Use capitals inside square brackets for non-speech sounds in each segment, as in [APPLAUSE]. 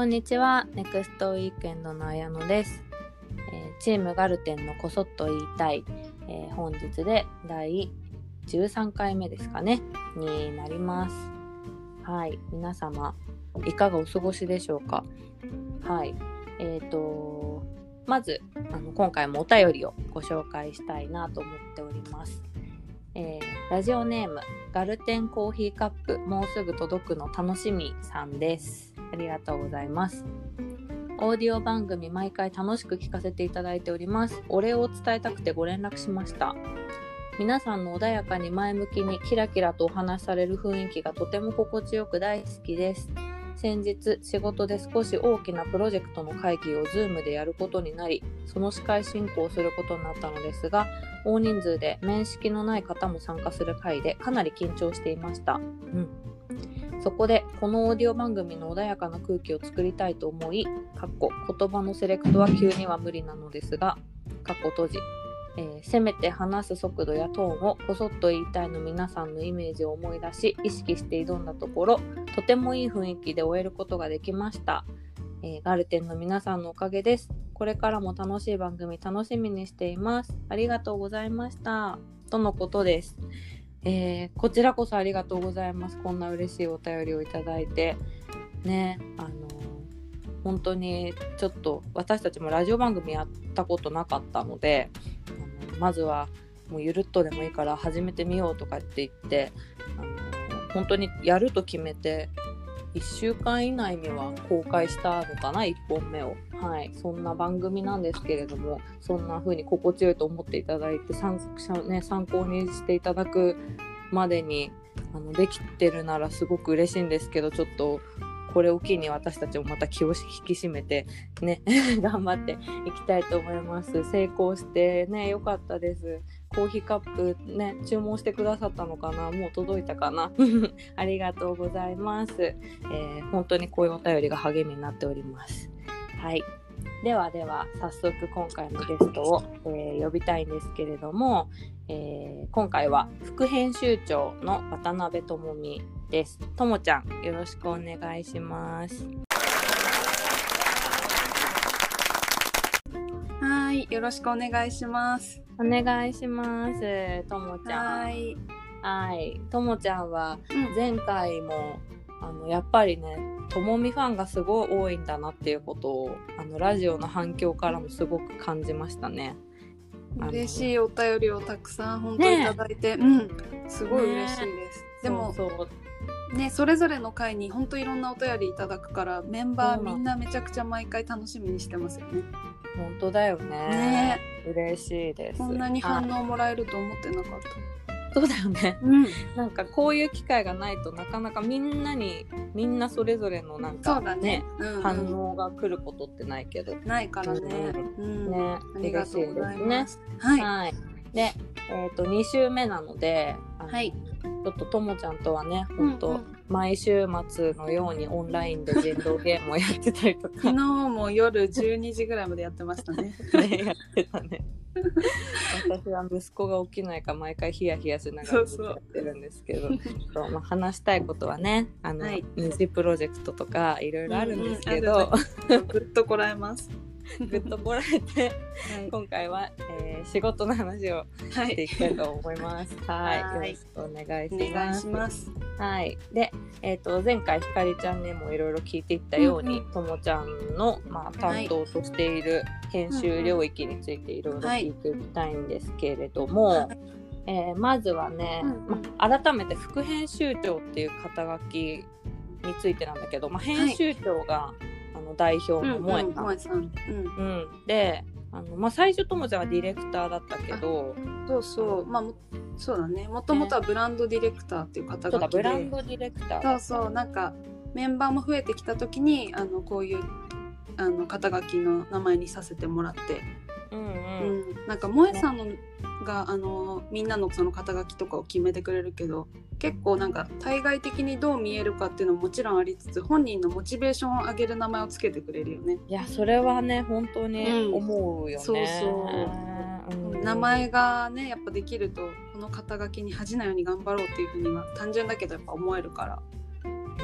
こんにちは、ネクストウィークエンドの綾野です。えーチームガルテンのこそっと言いたい、えー本日で第13回目ですかね、になります。はい、皆様、いかがお過ごしでしょうか？はい、えっ、と、まずあの、今回もお便りをご紹介したいなと思っております。えーラジオネームガルテンコーヒーカップもうすぐ届くの楽しみさんですありがとうございます。オーディオ番組毎回楽しく聞かせていただいております。お礼を伝えたくてご連絡しました。皆さんの穏やかに前向きにキラキラとお話しされる雰囲気がとても心地よく大好きです。先日仕事で少し大きなプロジェクトの会議を Zoom でやることになりその司会進行をすることになったのですが大人数で面識のない方も参加する会でかなり緊張していました、うん、そこでこのオーディオ番組の穏やかな空気を作りたいと思いかっこ言葉のセレクトは急には無理なのですがかっこ閉じ。えーせめて話す速度やトーンをこそっと言いたいの皆さんのイメージを思い出し意識して挑んだところとてもいい雰囲気で終えることができました、えーガルテンの皆さんのおかげです。これからも楽しい番組楽しみにしています。ありがとうございました。とのことです、えーこちらこそありがとうございます。こんな嬉しいお便りをいただいて。ねあの本当にちょっと私たちもラジオ番組やったことなかったのであのまずはもうゆるっとでもいいから始めてみようとかって言ってあの本当にやると決めて1週間以内には公開したのかな1本目を。はい。そんな番組なんですけれどもそんな風に心地よいと思っていただいて参,、ね、参考にしていただくまでにあのできてるならすごく嬉しいんですけどちょっとこれを機に私たちもまた気を引き締めてね [LAUGHS] 頑張っていきたいと思います。成功してね良かったです。コーヒーカップね注文してくださったのかな？もう届いたかな？[LAUGHS] ありがとうございます、えー本当にこういうお便りが励みになっております。はい。ではでは早速今回のゲストを、えー呼びたいんですけれども、えー今回は副編集長の渡辺智美です。ともちゃんよろしくお願いします。はい、よろしくお願いします。お願いしますともちゃん。はい、はい。ともちゃんはうん。前回もあのやっぱりねともみファンがすごい多いんだなっていうことをあのラジオの反響からもすごく感じましたね。嬉しいお便りをたくさん本当にいただいて、うん、すごい嬉しいです。でもね、それぞれの回に本当いろんなお便りいただくから、メンバーみんなめちゃくちゃ毎回楽しみにしてますよね。本当だよねね嬉しいです。こんなに反はい応もらえると思ってなかっ [LAUGHS] そうだよね。た。うん、なんかこういう機会がないとなかなかみんなにみんなそれぞれのなんかそうだね。うんうん反応が来ることってないけどないからね。うん、ねありがとうございます。はい。はい、で、えっ、と2週目なので、はい、ちょっとともちゃんとはね、うん本当、うん毎週末のようにオンラインで人狼ゲームをやってたりとか昨日も夜12時ぐらいまでやってましたね。ね、[LAUGHS] やってたね。[LAUGHS] 私は息子が起きないか毎回ヒヤヒヤしながらやってるんですけどそう、まあ、話したいことはねあの、はいプロジェクトとかいろいろあるんですけうんど、うんぐっとこらえます。[LAUGHS] ぐっとこらえてはい。今回は、えー仕事の話をはしていい、きたいと思います。[LAUGHS] はい、はい。よろしくお願いします。します。はい、で、えー、と前回ひかりちゃんにもいろいろ聞いていったようにうんとも、ちゃんの、まあ、担当としている編集領域についていろいろ聞いていきたいんですけれども、はい。えーまずはね、うんうん。まあ、改めて副編集長っていう肩書きについてなんだけど、まあ、編集長が、あの代表の萌えさん。うん、うんであの、まあ、最初ともちゃんはディレクターだったけどそうそう、まあ、もそうだね。もともとはブランドディレクターっていう肩そうだ書きで。ブランドディレクター。そうそう、なんかメンバーも増えてきた時に、あのこういう。あの肩書きの名前にさせてもらって、うんううん。ん、なんか萌えさんのがあのみんなのその肩書きとかを決めてくれるけど結構なんか対外的にどう見えるかっていうのももちろんありつつ本人のモチベーションを上げる名前をつけてくれるよね。いやそれはね本当にうん。思うよね、そうそう。うん。名前がねやっぱできるとこの肩書きに恥じないように頑張ろうっていうふうには単純だけどやっぱ思えるから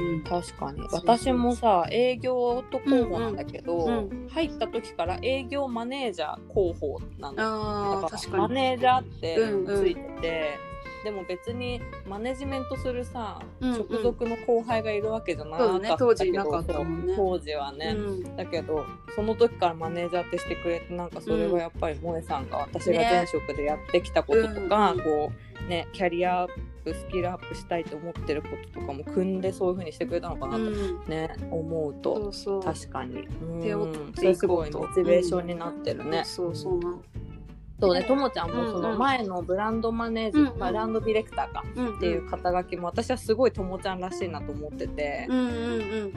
うん。確かに。私もさ営業と広報なんだけど、うん。う入った時から営業マネージャー広報なのああだから確かに。マネージャーってうんうん。ついてて、でも別にマネジメントするさ、うんうん。直属の後輩がいるわけじゃなかったけど当時かったもんね。そう当時はね、うん。だけどその時からマネージャーってしてくれてなんかそれはやっぱり萌さんが私が前職でやってきたこととか、ねこうねキャリアアップスキルアップしたいと思ってることとかも組んでそういう風にしてくれたのかなとうん。ね、思うとそうそう。確かに、うん。それすごいモチベーションになってるね。そうそうなの。そうね、ともちゃんもそうんうんの前のブランドマネージ、うんうんブランドディレクターかうんっていう肩書きも私はすごいともちゃんらしいなと思っててう、んうん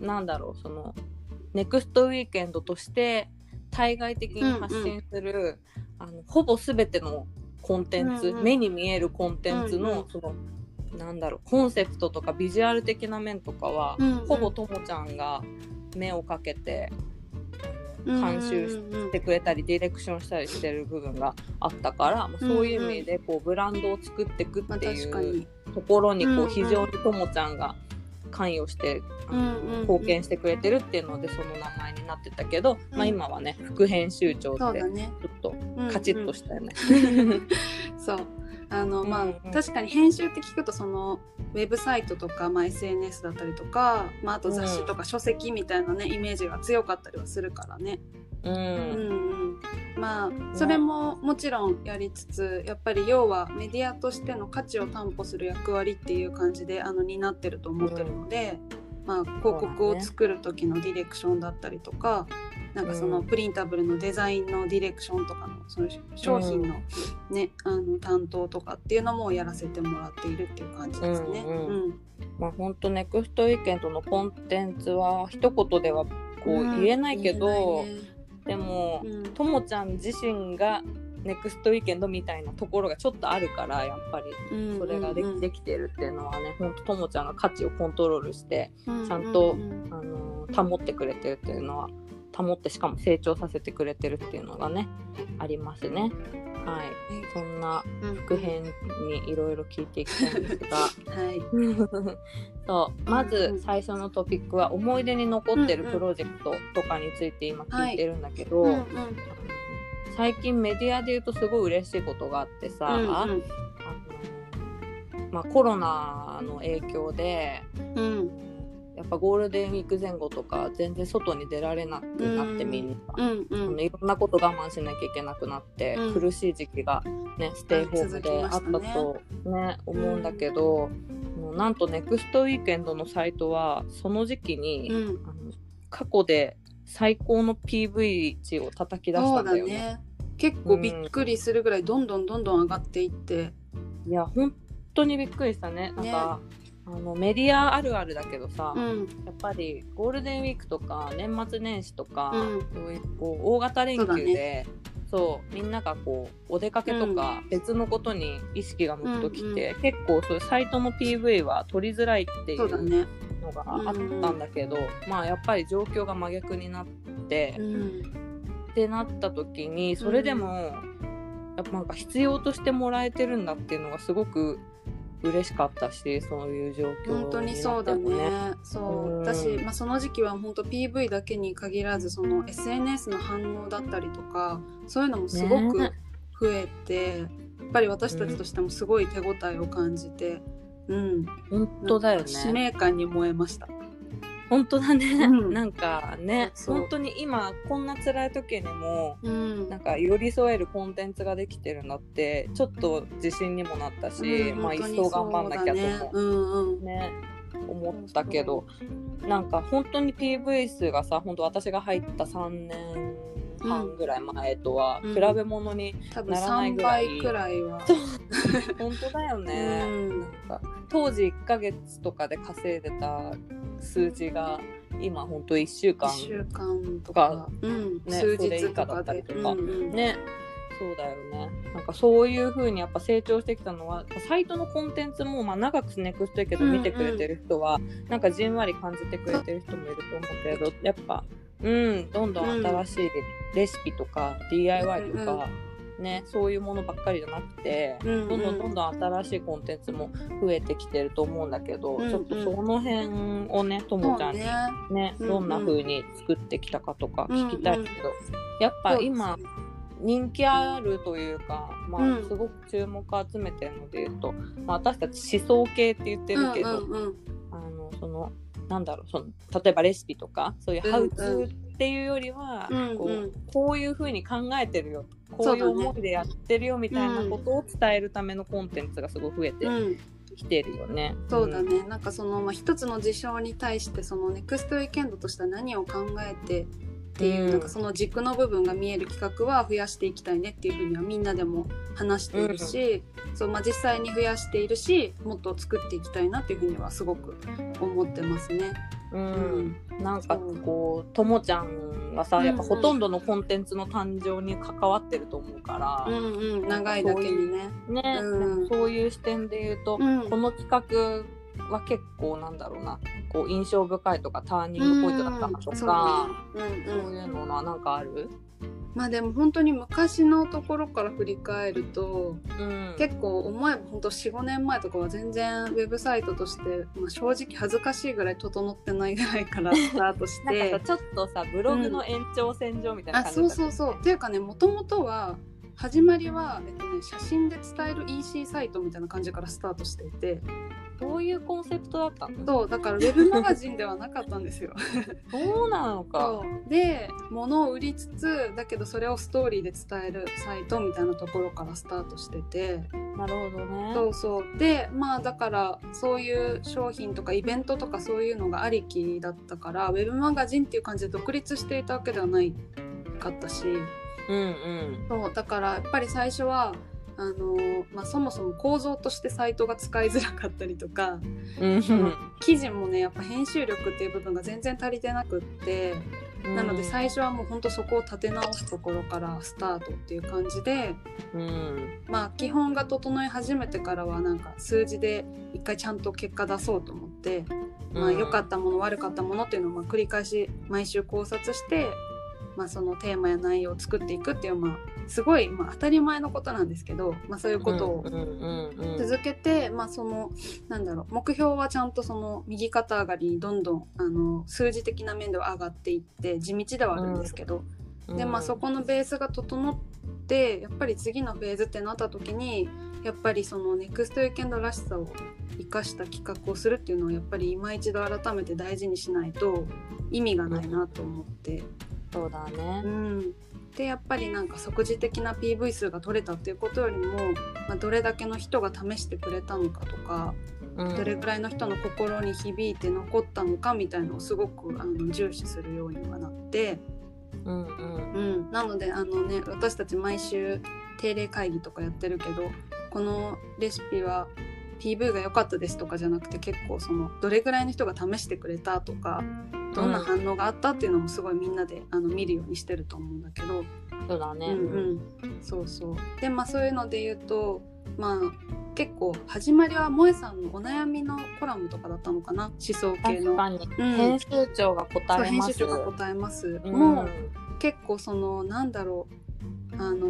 うん。なんだろうそのネクストウィーケンドとして対外的に発信する、あのほぼ全てのコンテンツ、うんうん。目に見えるコンテンツの、うんうん。そのなんだろうコンセプトとかビジュアル的な面とかは、うんうん。ほぼともちゃんが目をかけてうん監修してくれたりディレクションしたりしてる部分があったから、まあそういう意味でこうブランドを作っていくまあっていうところにこうんううん。非常にともちゃんが関与して、あのうんうんうん貢献してくれてるっていうのでその名前になってたけど、まあ、今はね副編集長ってちょっとカチッとしたよね。[LAUGHS] そう。あのまあ、うんうん。確かに編集って聞くとそのウェブサイトとか、まあ、SNS だったりとか、まあ、あと雑誌とか書籍みたいなね、イメージが強かったりはするからね。ううんんうん、まあそれももちろんやりつつやっぱり要はメディアとしての価値を担保する役割っていう感じであの担ってると思ってるので、まあ、広告を作る時のディレクションだったりとか。なんかそのうんプリンタブルのデザインのディレクションとかのその商品の,、ねあの担当とかっていうのもやらせてもらっているっていう感じですね。うんうんうん。まあ本当ネクストウィーケンドのコンテンツは一言ではこう言えないけど、言えないねでもうん。ともちゃん自身がネクストウィーケンドみたいなところがちょっとあるからやっぱり。うん。それがでできてるっていうのはねほんとともちゃんが価値をコントロールして、うんちゃんとあのー保ってくれてるっていうのは保ってしかも成長させてくれてるっていうのがねありますね。はい、そんなうん。副編にいろいろ聞いていきたいんですが。はい。[LAUGHS] そう。まうんず最初のトピックは思い出に残ってるプロジェクトとかについて今聞いてるんだけど、うんうん最近メディアで言うとすごい嬉しいことがあってさ、うんあのまあ、コロナの影響でうんやっぱゴールデンウィーク前後とか全然外に出られなくなってみんな。うんうん。いろんなこと我慢しなきゃいけなくなって、うん。苦しい時期が、ね、ステイホームであったと、ね思うんだけど、もうなんとネクストウィークエンドのサイトはその時期に、うん。あの過去で最高の PV 値を叩き出したんだよね。ね。結構びっくりするぐらいどんどんどんどん上がっていって。いや本当にびっくりしたね。なんか、あのメディアあるあるだけどさ、うん。やっぱりゴールデンウィークとか年末年始とか、うん。そういうこう大型連休でそうみんながこうお出かけとか別のことに意識が向くときって、結構そういうサイトの PV は取りづらいっていそうのがあったんだけど、まあやっぱり状況が真逆になって、うん。ってなった時にそれでも、やっぱなんか必要としてもらえてるんだっていうのがすごく嬉しかったしそういう状況本当にそうだね。そう。うん。私、まあ、その時期は本当 PV だけに限らずその SNS の反応だったりとかそういうのもすごくね。増えて、やっぱり私たちとしてもすごい手応えを感じて、うん、本当だよね。使命感に燃えました。本当だね、うん。なんかね本当に今こんな辛い時にもうん。なんか寄り添えるコンテンツができてるんだってちょっと自信にもなったし、うんまあ一層頑張んなきゃとそうだね。もうんうん。ね思ったけど。なんか本当に PV 数がさ本当私が入った3年半ぐらい前とはうん。比べ物に、多分ならない3ぐらい。倍くらいは。本当だよね、うん。なんか当時1ヶ月とかで稼いでた数字が今本当1週間1週間とか、うん。ね数それ以日下だ。ったりとか。うんうん。ね。そうだよね。なんかそういう風にやっぱ成長してきたのはサイトのコンテンツもまあ長くネクストやけど見てくれてる人は、なんかじんわり感じてくれてる人もいると思うけどやっぱうんどんどん新しいレシピとか DIY とか、ねそういうものばっかりじゃなくて、うんうん。どんどんどんどん新しいコンテンツも増えてきてると思うんだけど、うんうん。ちょっとその辺をねともちゃんにね。うんうん。どんな風に作ってきたかとか聞きたいけど、やっぱ今人気あるというか、まあうん。すごく注目を集めてるので言うと、まあ、私たち思想系って言ってるけど、あのそのなんだろうその例えばレシピとかそういううん。ハウツーっていうよりは、こうんうん。うこういう風に考えてるよ。こそういう思いでやってるよみたいなことを伝えるためのコンテンツがすごい増えてうんきてるよね。そうだね、なんかその、まあ、一つの事象に対してそのネクストウィーケンドとしては何を考えてっていう、うん。なんかその軸の部分が見える企画は増やしていきたいねっていうふうにはみんなでも話しているし、そうまあ、実際に増やしているしもっと作っていきたいなっていうふうにはすごく思ってますね。うん。なんかこうともちゃんはさやっぱほとんどのコンテンツの誕生に関わってると思うから、うんうん、長いだけにね。ね、うん。そういう視点で言うと、うん。この企画は結構なんだろうな。こう印象深いとかターニングポイントだったとうん。か、そうね。そううん。うんいうのはなんかある、まあでも本当に昔のところから振り返るとうん、結構思えば本当45年前とかは全然ウェブサイトとして、まあ、正直恥ずかしいぐらい整ってないぐらいから [LAUGHS] スタートしなんてかさちょっとさブログの延長線上みたいなあ感じそうそうそう。っていうかねもともとは始まりは、えっとね、写真で伝える EC サイトみたいな感じからスタートしていてどういうコンセプトだったの？そうだからウェブマガジンではなかったんですよ。[LAUGHS] そう。なのか。で物を売りつつだけどそれをストーリーで伝えるサイトみたいなところからスタートしてて。なるほどね。そうそう。でまあだからそういう商品とかイベントとかそういうのがありきだったからウェブマガジンっていう感じで独立していたわけではないかったし。うんうん。そうだからやっぱり最初はあのまあ、そもそも構造としてサイトが使いづらかったりとかうん。記事もねやっぱ編集力っていう部分が全然足りてなくってなので最初はもうほんとそこを立て直すところからスタートっていう感じでうん。まあ基本が整い始めてからはなんか数字で一回ちゃんと結果出そうと思って、まあ良かったもの悪かったものっていうのをまあ繰り返し毎週考察して、まあ、そのテーマや内容を作っていくっていうまあすごいまあ当たり前のことなんですけど、まあ、そういうことをうんうんうん続けて、まあそのなんだろう目標はちゃんとその右肩上がりにどんどんあの数字的な面では上がっていって地道ではあるんですけど、うん。でまあそこのベースが整ってやっぱり次のフェーズってなった時にやっぱりそのネクストウィーケンドらしさを生かした企画をするっていうのをやっぱり今一度改めて大事にしないと意味がないなと思って、そうだね。うん、でやっぱりなんか即時的な PV 数が取れたっていうことよりも、まあ、どれだけの人が試してくれたのかとかどれぐらいの人の心に響いて残ったのかみたいのをすごくあの重視するようにはなって。うんうん。うん、なのであのね私たち毎週定例会議とかやってるけどこのレシピは PV が良かったですとかじゃなくて結構そのどれぐらいの人が試してくれたとかどんな反応があったっていうのもすごいみんなであの見るようにしてると思うんだけど、そうだね。うんうん、そうそう。でまあそういうので言うとまあ結構始まりは萌さんのお悩みのコラムとかだったのかな？思想系の。編集長が答えます。編集長が答えます。うん。もう結構そのなんだろう。あの、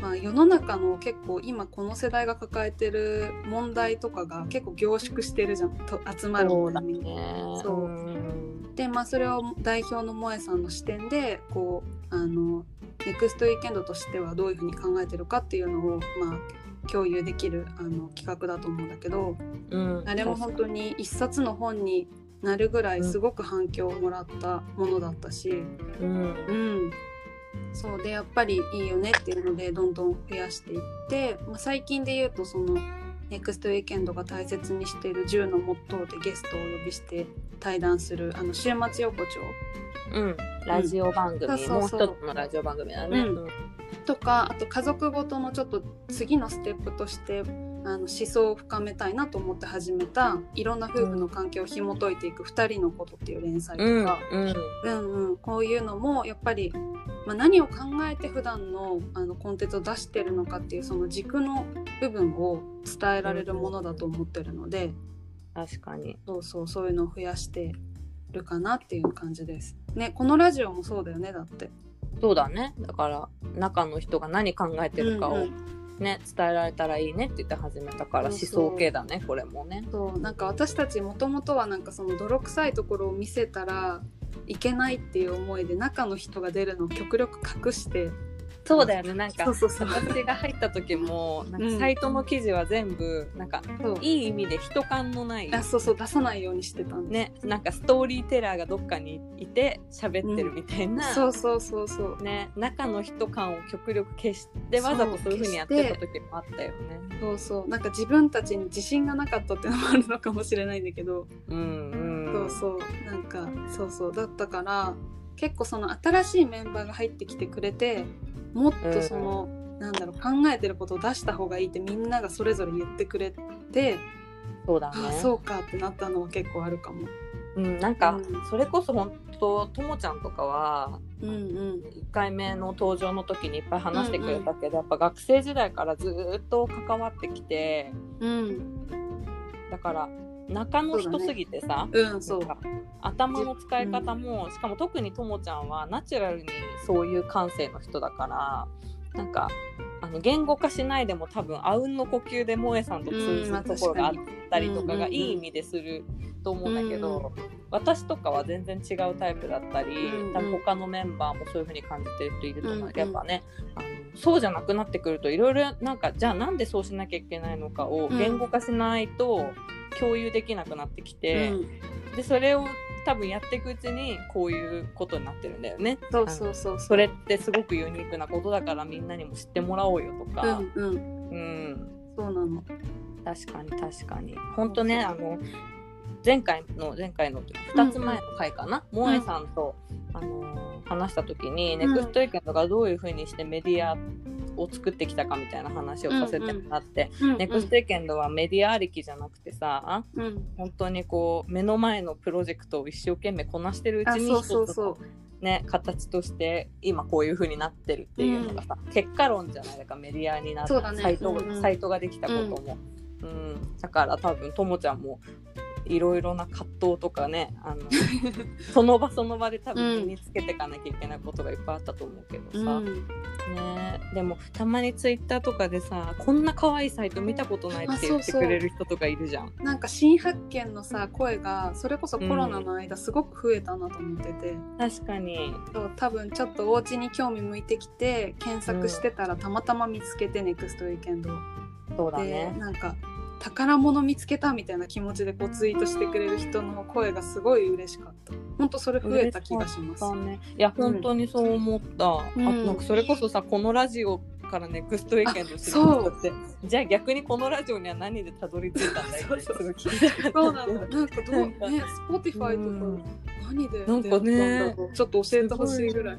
まあ、世の中の結構今この世代が抱えてる問題とかが結構凝縮してるじゃん。と集まるのに。ね。そうん。でまあそれを代表の萌さんの視点でこうあのネクストウィーケンドとしてはどういうふうに考えてるかっていうのをまあ共有できるあの企画だと思うんだけど。うん。あれも本当に一冊の本になるぐらいすごく反響をもらったものだったし。うん。うん、そうでやっぱりいいよねっていうのでどんどん増やしていって、まあ、最近で言うとそのネクストウィーケンドが大切にしている10のモットーでゲストをお呼びして対談するあの週末横丁。うん。ラジオ番組、そうそうそう。もう一つのラジオ番組だね、うん。とかあと家族ごとのちょっと次のステップとしてあの思想を深めたいなと思って始めたいろんな夫婦の関係を紐解いていく「2人のこと」っていう連載とうん。か、うん。うんうん、こういうのもやっぱり、まあ、何を考えて普段のあのコンテンツを出してるのかっていうその軸の部分を伝えられるものだと思ってるので、確かにそうそうそういうのを増やしてるかなっていう感じです。ねこのラジオもそうだよねだって。そうだねだから中の人が何考えてるかをうんね、伝えられたらいいねって言って始めたから思想系だねこれもね。そうなんか私たちもともとはなんかその泥臭いところを見せたらいけないっていう思いで中の人が出るのを極力隠してそうだよねなんか。そうそうそう。私が入った時もなんうん。かサイトの記事は全部なんかそう。いい意味で人感のない。あそうそう出さないようにしてたんでねなんかストーリーテラーがどっかにいて喋ってるみたいな、そうそうそうそう。ね中の人感を極力消してわざとそういう風にやってた時もあったよね。そうそう。なんか自分たちに自信がなかったっていうのもあるのかもしれないんだけど、うんうん、そうそう。なんかそうそう。だったから結構その新しいメンバーが入ってきてくれてもっとその、なんだろう考えてることを出した方がいいってみんながそれぞれ言ってくれて、そうだね。あそうかってなったのは結構あるかも。うん、なんか、うんそれこそ本当ともちゃんとかはうんうん。1回目の登場の時にいっぱい話してくれたけど、やっぱ学生時代からずーっと関わってきてうん。だから中の人すぎてさ、うんそう。頭の使い方も、しかも特にともちゃんはナチュラルにそういう感性の人だからなんかあの言語化しないでも多分あうんの呼吸で萌えさんと通うんまあずるところがあったりとかがいい意味ですると思うんだけど、私とかは全然違うタイプだったり、うん。多分他のメンバーもそういう風に感じてる人いると思う、うんうん。やっぱねあのそうじゃなくなってくるといろいろなんかじゃあなんでそうしなきゃいけないのかをうん。言語化しないと共有できなくなってきて。うん。でそれを多分やっていくうちにこういうことになってるんだよね。そうそうそうそれってすごくユニークなことだからみんなにも知ってもらおうよとうか、んうん。うん。そうなの。確かに確かに。本当ねあの前回の前回の2つ前の回かな、萌えさんと、あの話した時に、ん。ネクストエーケントがどういうふうにしてメディアを作ってきたかみたいな話をさせてもらって、うん。ネクストエーケントはメディアありきじゃなくてさ、うん。本当にこう目の前のプロジェクトを一生懸命こなしてるうちにあそうそうそう。ね形として今こういう風になってるっていうのがさ、結果論じゃないだからメディアになったね。サイトうんうん。サイトができたことも、うん。だから多分ともちゃんもいろいろな葛藤とかねあの [LAUGHS] その場その場で多分身につけていかなきゃいけないことがいっぱいあったと思うけどさ、うん。ねでもたまにツイッターとかでさこんな可愛いサイト見たことないって言ってくれる人とかいるじゃん。なんか新発見のさ声がそれこそコロナの間すごく増えたなと思ってて、確かに。そう多分ちょっとお家に興味向いてきて検索してたらたまたま見つけて、ネクストウィーケンド。でそうだね。なんか宝物見つけたみたいな気持ちでこうツイートしてくれる人の声がすごい嬉しかった。本当それ増えた気がします。だね、いや本当にそう思った、うん。あなんかそれこそさこのラジオからネクストウィーケンド知りましたってじゃあ逆にこのラジオには何でたどり着いたんだいってすごい聞きたかったそうなの。なんかどうね Spotify うんとか何でなんかねちょっと教えてほしいぐらい。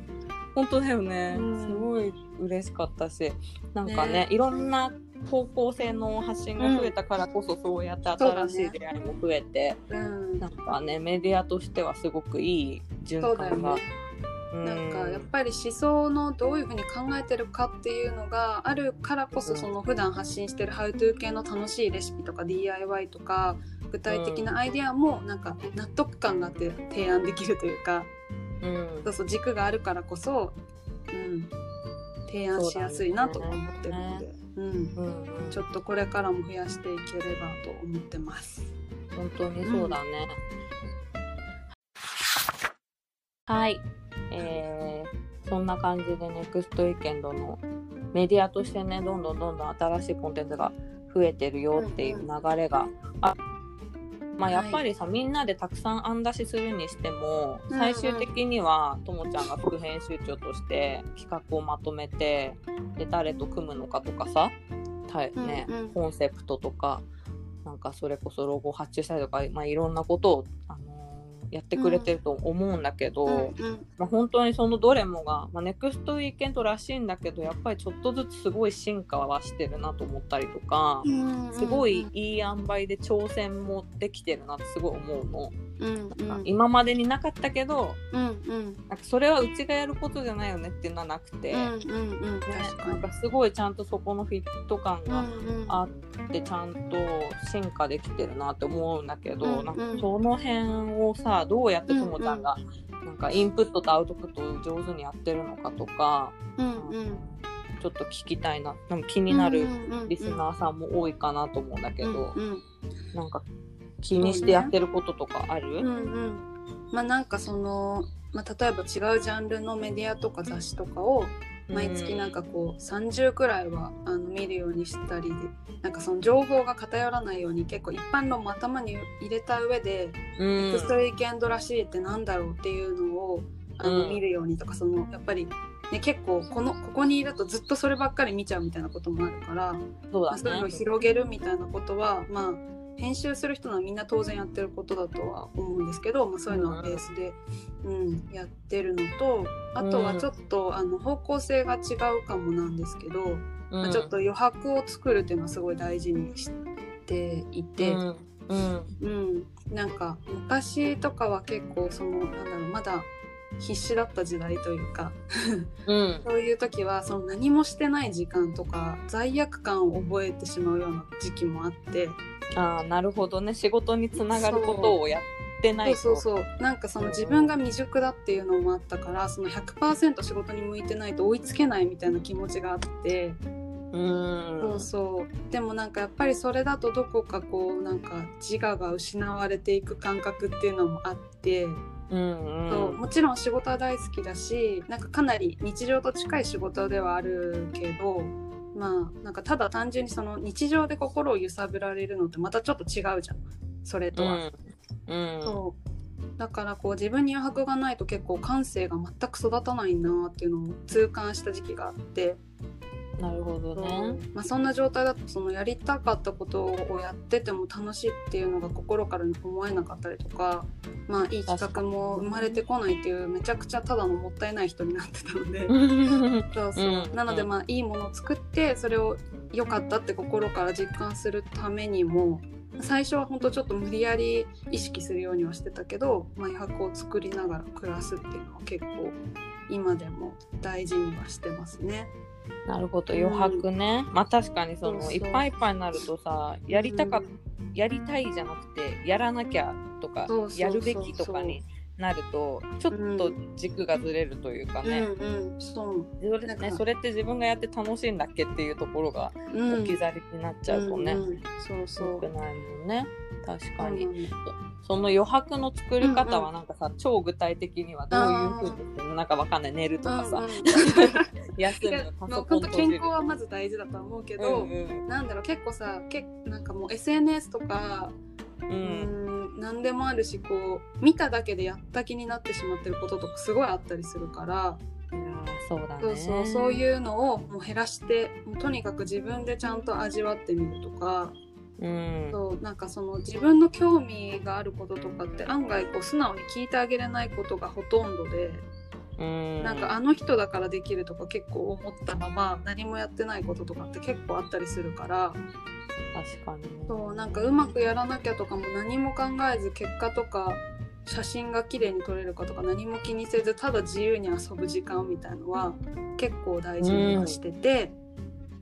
本当だよね、うん。すごい嬉しかったし。なんかねね。いろんな方向性の発信が増えたからこそ、そうやって新しい出会いも増えて、うん。なんかねメディアとしてはすごくいい循環が。なんかやっぱり思想のどういうふうに考えてるかっていうのがあるからこそその普段発信してる「How to」系の楽しいレシピとか DIY とか具体的なアイデアもなんか納得感があって提案できるというかうん。そうそう軸があるからこそ、うん、提案しやすいなと思ってるので、うん、うんうん。ちょっとこれからも増やしていければと思ってます。本当にそうだね。はい、えー、そんな感じでネクストウィーケンドのメディアとしてねどんどんどんどん新しいコンテンツが増えてるよっていう流れがあまあやっぱりさ、みんなでたくさん案出しするにしても最終的にはともちゃんが副編集長として企画をまとめてで誰と組むのかとかさ、たねうんうん。コンセプトとかなんかそれこそロゴを発注したりとか、まあ、いろんなことを、あのーやってくれてると思うんだけど、うんまあ、本当にそのどれもが、まあ、ネクストウィーケンドらしいんだけどやっぱりちょっとずつすごい進化はしてるなと思ったりとか、うんすごいいい塩梅で挑戦もできてるなってすごい思うの。うんうん。今までになかったけどうんうん。なんかそれはうちがやることじゃないよねっていうのはなくて、うんねうんうん。確かに。なんかすごいちゃんとそこのフィット感がうんうん。あってちゃんと進化できてるなって思うんだけど、うんうん。なんかその辺をさどうやってともちゃんがなんかインプットとアウトプットを上手にやってるのかとか、うんうん。ちょっと聞きたいななんか気になるリスーナーさんも多いかなと思うんだけど、うんうん。なんか気にしてやってることとかある、うんうん。まあなんかその、まあ、例えば違うジャンルのメディアとか雑誌とかを毎月なんかこう30くらいはあの見るようにしたりでなんかその情報が偏らないように結構一般論も頭に入れた上でうん。エクストリーケンドらしいってなんだろうっていうのをあのうん見るようにとかそのやっぱり、ね、結構このここにいるとずっとそればっかり見ちゃうみたいなこともあるから、そうだまあ、そういうのをね。広げるみたいなことはまあ編集する人はみんな当然やってることだとは思うんですけど、まあ、そういうのはベースで、うんやってるのとあとはちょっと、あの方向性が違うかもなんですけど、まあ、ちょっと余白を作るっていうのはすごい大事にしていて。うん。うん。うん、なんか昔とかは結構そのなんだろうまだ必死だった時代というかうん。[LAUGHS] そういう時はその何もしてない時間とか罪悪感を覚えてしまうような時期もあってああなるほどね。仕事につながることをやってないと。そうそうそう。なんかその自分が未熟だっていうのもあったからその100%仕事に向いてないと追いつけないみたいな気持ちがあって。うんそうそう。でもなんかやっぱりそれだとどこかこうなんか自我が失われていく感覚っていうのもあって、うん。そうもちろん仕事は大好きだしなんかかなり日常と近い仕事ではあるけどまあなんかただ単純にその日常で心を揺さぶられるのってまたちょっと違うじゃんそれとは。うんそうだからこう自分に余白がないと結構感性が全く育たないなっていうのを痛感した時期があって。なるほどね。まあ、そんな状態だとそのやりたかったことをやってても楽しいっていうのが心から思えなかったりとか、まあ、いい企画も生まれてこないっていうめちゃくちゃただのもったいない人になってたので。そうそう、うん。なのでまあいいものを作ってそれを良かったって心から実感するためにも最初は本当ちょっと無理やり意識するようにはしてたけど、まあ、余白を作りながら暮らすっていうのは結構今でも大事にはしてますね。なるほど余白ね、まあ確かにそのいっぱいいっぱいになるとさやりたか、やりたいじゃなくてやらなきゃとかやるべきとかになるとちょっと軸がずれるというかね、うんうん、そう、それねそれって自分がやって楽しいんだっけっていうところがうん。置き去りになっちゃうとね、んんそうそう。良くないもんね。確かに、そうなのその余白の作り方はなんかさ、超具体的にはどういうふうにするなんかわかんない。寝るとかさ、うんうん [LAUGHS] 休むパもうソコン閉じる本当健康はまず大事だとは思うけど、うんうん。なんだろう結構さけなんかもう SNS とかううんん何でもあるしこう見ただけでやった気になってしまってることとかすごいあったりするから、そうだね。そうそうそういうのをもう減らしてもうとにかく自分でちゃんと味わってみるとか、うん。そうなんかその自分の興味があることとかって案外こう素直に聞いてあげれないことがほとんどで。うん。なんかあの人だからできるとか結構思ったまま何もやってないこととかって結構あったりするから確かにね。そうなんかうまくやらなきゃとかも何も考えず結果とか写真が綺麗に撮れるかとか何も気にせずただ自由に遊ぶ時間みたいのは結構大事にはしてて、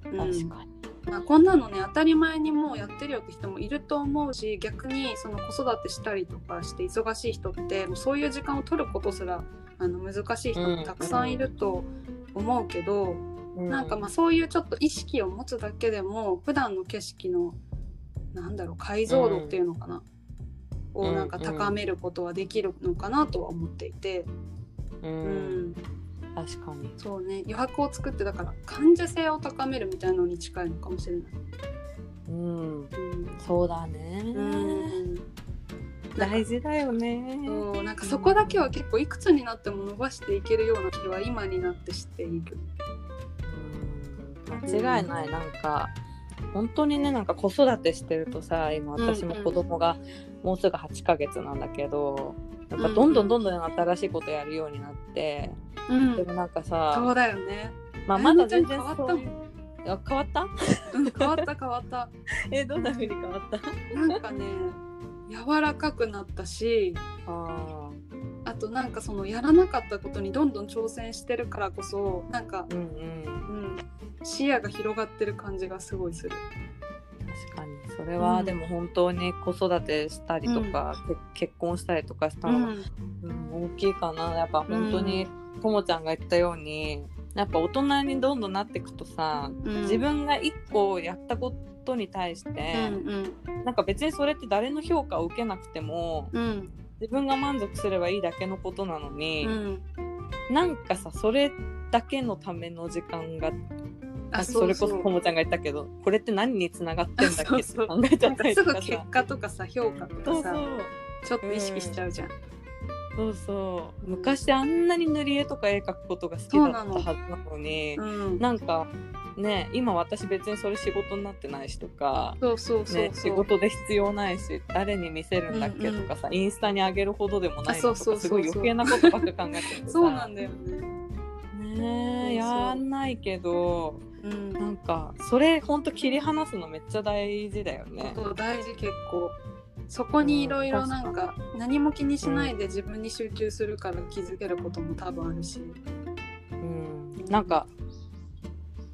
うん。確かに。まあ、こんなのね当たり前にもうやってるよって人もいると思うし逆にその子育てしたりとかして忙しい人ってもうそういう時間を取ることすらあの難しい人もたくさんいると思うけど、なんかまあそういうちょっと意識を持つだけでも普段の景色のなんだろう解像度っていうのかな、うん。をなんか高めることはできるのかなとは思っていて、ううん。ん確かに。そうね。余白を作ってだから感受性を高めるみたいなのに近いのかもしれない。うん。うん。そうだね。うん。大事だよね。そうなんかそこだけは結構いくつになっても伸ばしていけるような気は今になってしている。うん。間違いない。なんか本当にねなんか子育てしてるとさ今私も子供がもうすぐ8ヶ月なんだけど、やっぱどんどんどんどん新しいことやるようになって、うん。でもなんかそさ、うだよね。まあ、まだ全然変わった変わった？うん変わった変わった。[LAUGHS] えどんな風に変わった？なんかね柔らかくなったしああとなんかそのやらなかったことにどんどん挑戦してるからこそなんか、ーうん。うん、視野が広がってる感じがすごいする。確かに。それは、うん。でも本当に子育てしたりとか、け結婚したりとかしたうのうん大きいかな。やっぱ本当にともちゃんが言ったようにやっぱ大人にどんどんなっていくとさ、うん。自分が一個やったことに対して、うんなんか別にそれって誰の評価を受けなくてもうん。自分が満足すればいいだけのことなのに、うん。なんかさそれだけのための時間があそれこそともちゃんが言ったけどこれって何につながってんだっけ？って考えちゃったりすぐ結とかさ [LAUGHS] 果とかさ評価とかさ。ちょっと意識しちゃうじゃん。そうそううん昔あんなに塗り絵とか絵描くことが好きだったはずなのにうん、なんかね今私別にそれ仕事になってないしとかそうそうそう。仕事で必要ないし誰に見せるんだっけうんうんとかさ、インスタに上げるほどでもないのとかすごい余計なことばっか考えててさそうなんだよね。ねやんないけどうん。なんかそれほんと切り離すのめっちゃ大事だよね。大事結構。そこにいろいろなんか何も気にしないで自分に集中するから気づけることも多分あるし。うん、なんか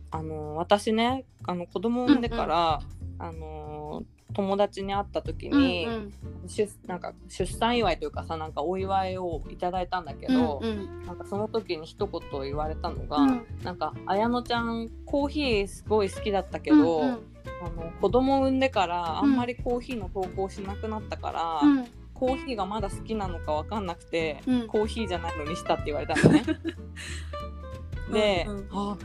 あの私ねあの子供を産んでから、あの友達に会った時に、うん出なんか出産祝いというかさなんかお祝いをいただいたんだけうんど、うん。なんかその時に一言言われたのが、うん。なんか綾乃ちゃんコーヒーすごい好きだったけど、うんあの子供を産んでからあんまりコーヒーの投稿しなくなったから、うんコーヒーがまだ好きなのかわかんなくて、うんコーヒーじゃないのにしたって言われたのね。[LAUGHS] で、うんうんあ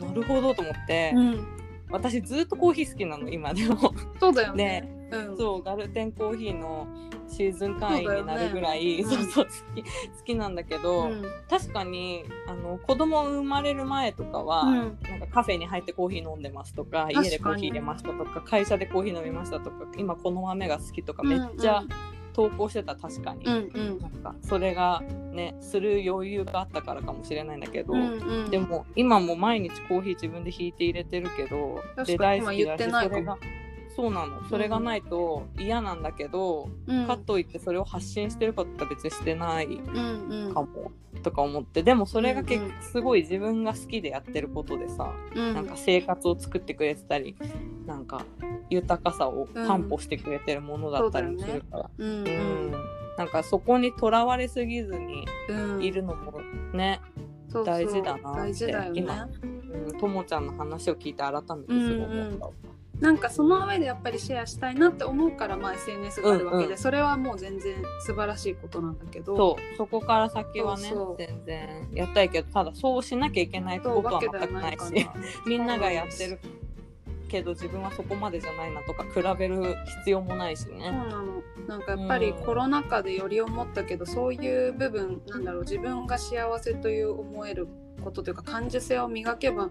なるほどと思って、うん私ずっとコーヒー好きなの今でも。そうだよね。うんそうガルテンコーヒーのシーズン会員になるぐらいそうねそう,、そう好き好きなんだけど、うん。確かにあの子供生まれる前とかは、うん。なんかカフェに入ってコーヒー飲んでますとか家でコーヒー入れましたとか会社でコーヒー飲みましたとか今この豆が好きとかめっちゃ投稿してた確かに、うんうん。なんかそれがねする余裕があったからかもしれないんだけど、うんうん。でも今も毎日コーヒー自分で引いて入れてるけど確かにで大好きだし今言ってないそれがそうなの。それがないと嫌なんだけど、うん。かといってそれを発信してるかって言ったら別にしてないうんうん。かも、とか思って。でもそれが結うんうん。局すごい自分が好きでやってることでさ、うん。なんか生活を作ってくれてたりなんか豊かさを担保してくれてるものだったりもするから、うんううん。んなんかそこにとらわれすぎずにうん。いるのもね、そうそう。大事だなってね。今うん。ともちゃんの話を聞いて改めてすごい思った。なんかその上でやっぱりシェアしたいなって思うから、まあ、SNS があるわけで、うんうん。それはもう全然素晴らしいことなんだけど。そう。そこから先はね全然やったいけどただそうしなきゃいけないことは全くないし。[LAUGHS] みんながやってるけど自分はそこまでじゃないなとか比べる必要もないしそうね。なの。なんかやっぱりうん。コロナ禍でより思ったけど、そういう部分なんだろう自分が幸せという思えることというか感受性を磨けば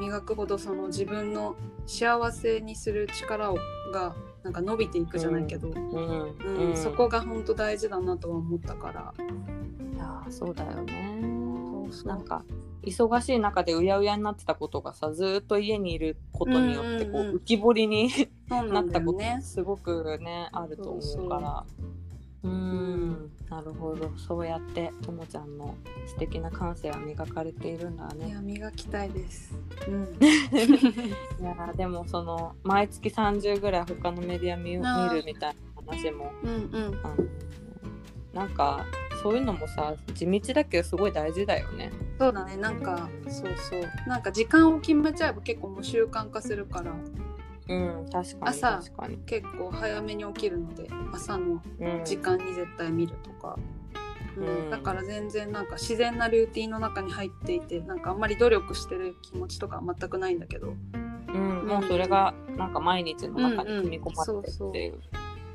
磨くほどその自分の幸せにする力をがなんか伸びていくじゃないけど、うんうんうん。そこが本当大事だなとは思ったから。いやーそうだよね。そうそう。なんか忙しい中でうやうやになってたことがさずーっと家にいることによってこう,、うんうんうん。浮き彫りにそうな [LAUGHS] ったことね。すごくねあると思うから。うーんなるほどそうやってともちゃんの素敵な感性は磨かれているんだね。いや磨きたいです。うん。[LAUGHS] [LAUGHS] いやーでもその毎月30ぐらい他のメディア見見るみたいな話もうんうん。あのなんかそういうのもさ地道だけどすごい大事だよね。そうだね。なんかそうそう。なんか時間を決めちゃえば結構もう習慣化するからうん確かに朝。結構早めに起きるので朝のうん。時間に絶対見るとか。うんうん。だから全然なんか自然なルーティンの中に入っていてなんかあんまり努力してる気持ちとかは全くないんだけど。うん、もうそれがなんか毎日の中に組み込まれてう。んうんそうっていう。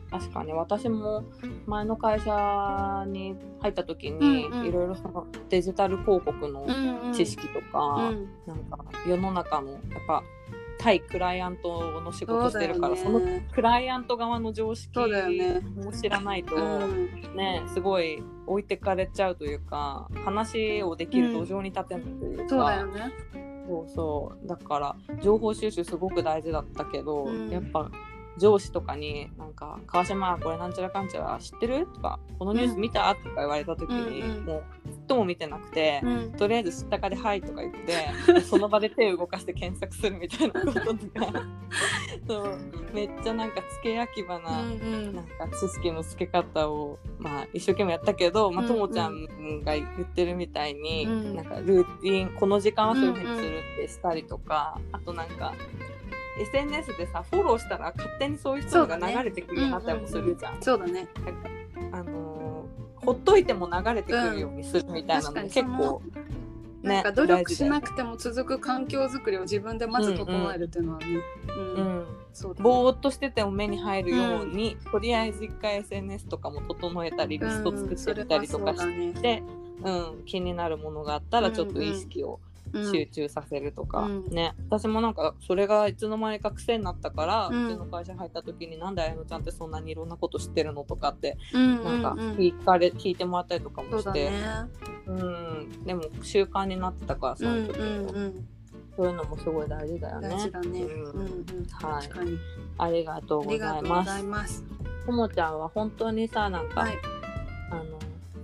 確かに。私も前の会社に入った時にうんうん。いろいろそのデジタル広告のうん。知識とか、うん。なんか世の中のやっぱ対クライアントの仕事してるからそ,、のね。クライアント側の常識も知らないと、うん。ねすごい置いてかれちゃうというか話をできる土壌に立てないというか、そうだよね。そうそう。だから情報収集すごく大事だったけど、うん。やっぱ上司とかになんか「川島これなんちゃらかんちゃら知ってる?」とか「このニュース見た?」とか言われた時に、うんうん。もうずっとも見てなくて。うん。とりあえず知ったかで「はい」とか言って [LAUGHS] その場で手を動かして検索するみたいなこととか。そうめっちゃなんか付け焼き場な,、うんなんか知識の付け方を、まあ、一生懸命やったけど、まあ、うんうん。ともちゃんが言ってるみたいに、うん。なんかルーティンこの時間はそういうふうにするってしたりとか、あとなんか SNS でさフォローしたら勝手にそういう人が流れてくるようになったりもするじゃん。そうだね。あのーほっといても流れてくるようにするみたいなのも結構、なんか努力しなくくても続く環境づくりを自分でまず整えるっていうのはね、うんうん、そうだね。ぼーっとしてても目に入るように、とりあえず一回 SNS とかも整えたりリスト作ってみたりとかうんそれはそうだして、うん気になるものがあったらちょっと意識をうん集中させるとか、うん。ね。私もなんかそれがいつの間にか癖になったから、ううんちの会社入った時になんであやのちゃんってそんなにいろんなこと知ってるのとかってうんなんかうん。うん聞かれ、聞いてもらったりとかもして、ね。うん、でも習慣になってたからそうんの時、うんうんそういうのもすごい大事だよね。うん。うんうん。はい。ありがとうござ。います。ともちゃんは本当にさなんか、はい。あの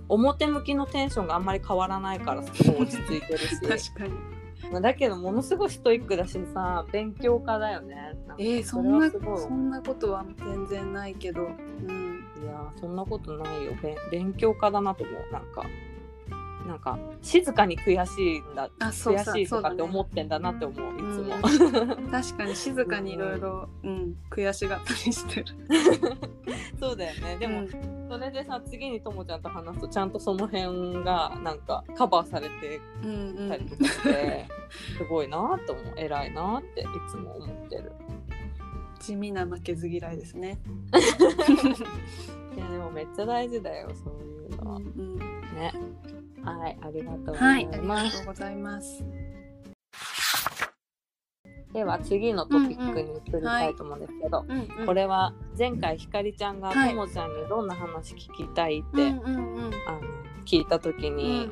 表向きのテンションがあんまり変わらないからすごい落ち着いてるし。[LAUGHS] 確かに。まあだけどものすごいストイックだしさ勉強家だよね。えー、それんなそんなことは全然ないけど。うん。いやそんなことないよ。べ勉強家だなと思うなんかなんか静かに悔しいんだ悔しいとかって思ってんだなって思ういつも、[LAUGHS] 確かに静かにいろいろうん悔しがったりしてる。[LAUGHS] そうだよね。でも、うん。それでさ次にともちゃんと話すとちゃんとその辺がなんかカバーされてうんうん。たりとかして、すごいなと思う。偉いなっていつも思ってる。地味な負けず嫌いですね。[LAUGHS] いやでもめっちゃ大事だよそういうのは、うん。ねはいありがとうござはいいあります、がとうございます。では次のトピックに移りたいと思うんですけど、これは前回ひかりちゃんがはい。ともちゃんにどんな話聞きたいって、あの聞いた時に、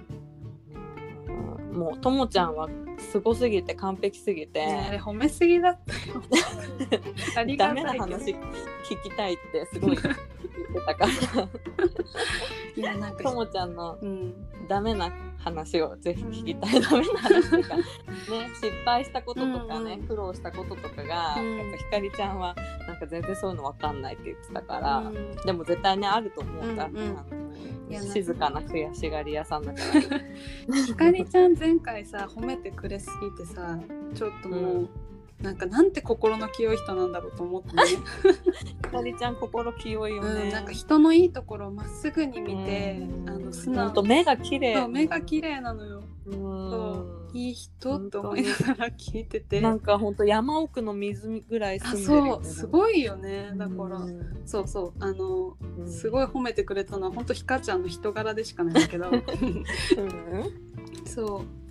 うん。もうともちゃんはすごすぎて完璧すぎて、ねあれ褒めすぎだったよ。[LAUGHS] ダメな話聞きたいってすごい言ってたからいやなんかともちゃんのうん。ダメな話をぜひ聞きたい、ダメな話っていうかね失敗したこととかね、うんうん苦労したこととかが、うん。やっぱひかりちゃんはなんか全然そういうの分かんないって言ってたから、うん。でも絶対にあると思うんだ、うんうん。静かな悔しがり屋さんだから。[LAUGHS] ひかりちゃん前回さ褒めてくれすぎてさちょっともう、うんなんかなんて心の清い人なんだろうと思ってね、ひかりちゃん心清いよね。うん、なんか人のいいところをまっすぐに見て、うん。あの素直。と目が綺麗。そう目が綺麗なのよ、うん。そういい人と思いながら聞いてて。なんか本当山奥の湖ぐらいあ住んでるよね。そうすごいよね。だから、うんそうそうあのうん。すごい褒めてくれたのは本当ひかちゃんの人柄でしかないんだけど。うん。[LAUGHS] そう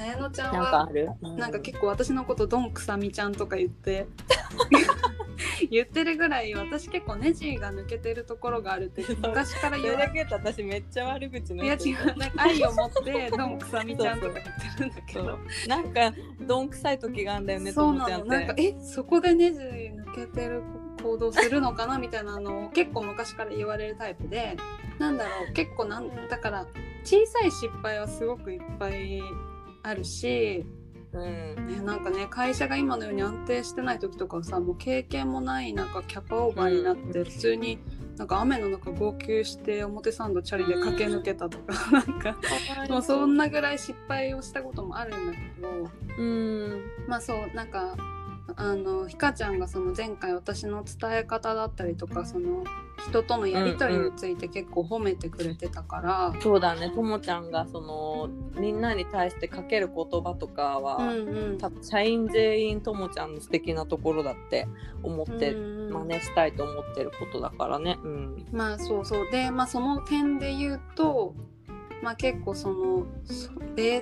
綾乃ちゃんなんかは？なんか結構私のことドンくさみちゃんとか言って言ってるぐらい私結構ネジが抜けてるところがあるって昔からそ言われれだけ言うと私めっちゃ悪口のいや人違うなんか愛を持ってドンくさみちゃんとか言ってるんだけそど。うなんかどんくさい時があんだよねとそうな。の。なんかえそこでネジ抜けてる行動するのかなみたいなのを結構昔から言われるタイプで。なんだろう結構なんだから小さい失敗はすごくいっぱいあるし、うん。ね、なんかね会社が今のように安定してない時とかはさもう経験もない中キャパオーバーになって普通になんか雨の中号泣して表参道チャリで駆け抜けたとか [LAUGHS] なんかもうそんなぐらい失敗をしたこともあるんだけどうん。まあそうなんかあのひかちゃんがその前回私の伝え方だったりとかその人とのやり取りについて結構褒めてくれてたから、そうだね。ともちゃんがそのみんなに対してかける言葉とかは、うんうん。社員全員ともちゃんの素敵なところだって思ってうんうん。真似したいと思ってることだからね。うん。まあそうそう。でまあその点で言うとまあ結構その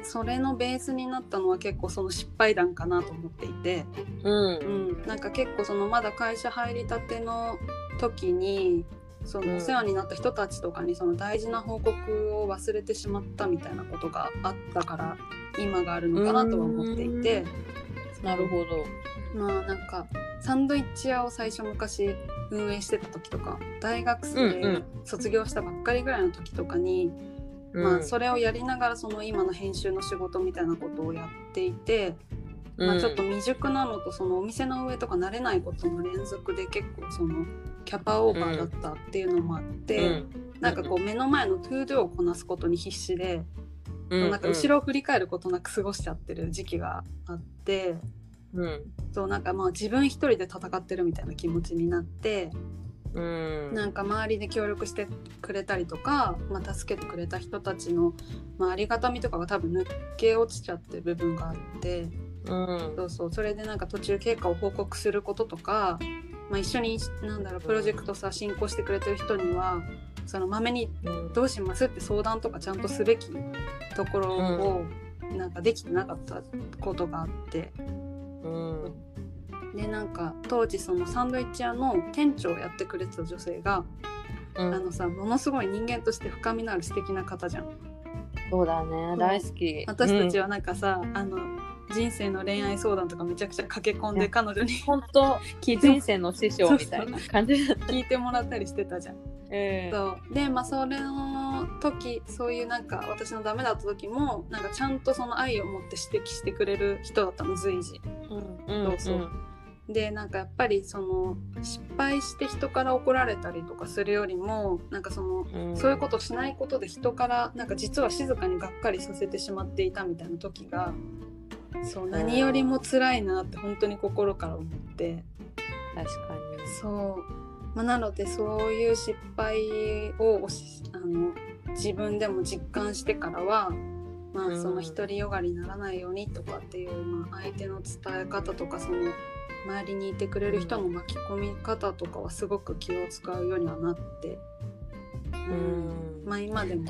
それのベースになったのは結構その失敗談かなと思っていて、うん。うん、なんか結構そのまだ会社入りたての時にそうん。のお世話になった人たちとかにその大事な報告を忘れてしまったみたいなことがあったから今があるのかなとは思っていて。なるほど。まあなんかサンドイッチ屋を最初昔運営してた時とか大学生卒業したばっかりぐらいの時とかに、まあ、それをやりながらその今の編集の仕事みたいなことをやっていて、まあ、ちょっと未熟なのとそのお店の上とか慣れないことの連続で結構そのキャパオーバーだったっていうのもあって、なんかこう目の前の to do をこなすことに必死で、うん、なんか後ろを振り返ることなく過ごしちゃってる時期があって。うん。そうなんかまあ自分一人で戦ってるみたいな気持ちになってうん。なんか周りで協力してくれたりとか、まあ、助けてくれた人たちの、まあ、ありがたみとかが多分抜け落ちちゃってる部分があってうん。そうそう。それでなんか途中経過を報告することとか、まあ、一緒になんだろうプロジェクトさ進行してくれてる人にはそのまめにうん。どうしますって相談とかちゃんとすべきところをなんかできてなかったことがあって。うんでなんか当時そのサンドイッチ屋の店長をやってくれてた女性が、うん。あのさものすごい人間として深みのある素敵な方じゃん。そうだね。大好き。私たちはなんかさ、あの人生の恋愛相談とかめちゃくちゃ駆け込んで彼女に本当。[LAUGHS] 人生の師匠みたいな感じ。聞いてもらったりしてたじゃん。ええ。そう。でまあそれの時そういうなんか私のダメだった時もなんかちゃんとその愛を持って指摘してくれる人だったの随時。うん。そうそうでなんかやっぱりその失敗して人から怒られたりとかするよりもなんかそのうん。そういうことしないことで人からなんか実は静かにがっかりさせてしまっていたみたいな時がそう何よりも辛いなって本当に心から思って。確かに。そう、まあ、なのでそういう失敗をあの自分でも実感してからは、まあ、うん。その独りよがりにならないようにとかっていう、まあ、相手の伝え方とかその周りにいてくれる人の巻き込み方とかはすごく気を使うようにはなって、うん。まあ今でも、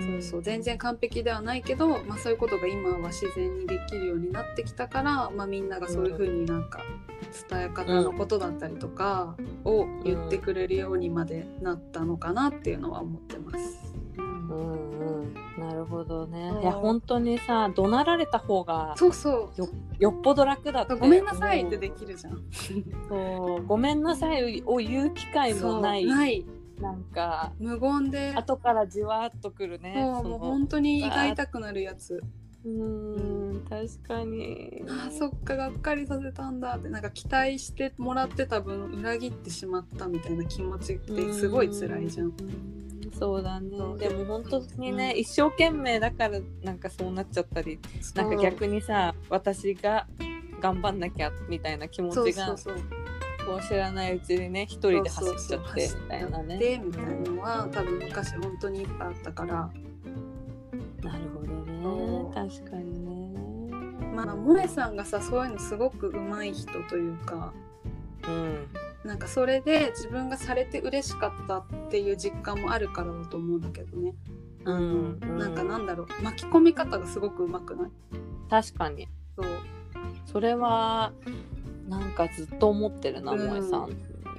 そうそう。全然完璧ではないけど、まあ、そういうことが今は自然にできるようになってきたから、まあ、みんながそういうふうになんか伝え方のことだったりとかを言ってくれるようにまでなったのかなっていうのは思ってます。うんうん。うんなるほどね。いや本当にさ怒鳴られた方がそうそう。よっぽど楽だって。ごめんなさいってできるじゃん。そう。ごめんなさいを言う機会もない。ない。なんか無言で。後からじわっとくるね。そのもう本当に胃が痛くなるやつ。うーん。確かに。あーそっかがっかりさせたんだって。なんか期待してもらってた分裏切ってしまったみたいな気持ちってすごい辛いじゃん。うんそうだね。でも本当にね、うん。一生懸命だからなんかそうなっちゃったりなんか逆にさ私が頑張んなきゃみたいな気持ちがこう知らないうちにね一人で走っちゃってみたいなね。でみたいなのは多分昔本当にいっぱいあったから。なるほどね。確かにね。まあ萌えさんがさそういうのすごく上手い人というか。うんなんかそれで自分がされて嬉しかったっていう実感もあるからだと思うんだけどね。あのうんうん。なんかなんだろう。巻き込み方がすごく上手くない？確かに。そう。それはなんかずっと思ってるなうん。さん。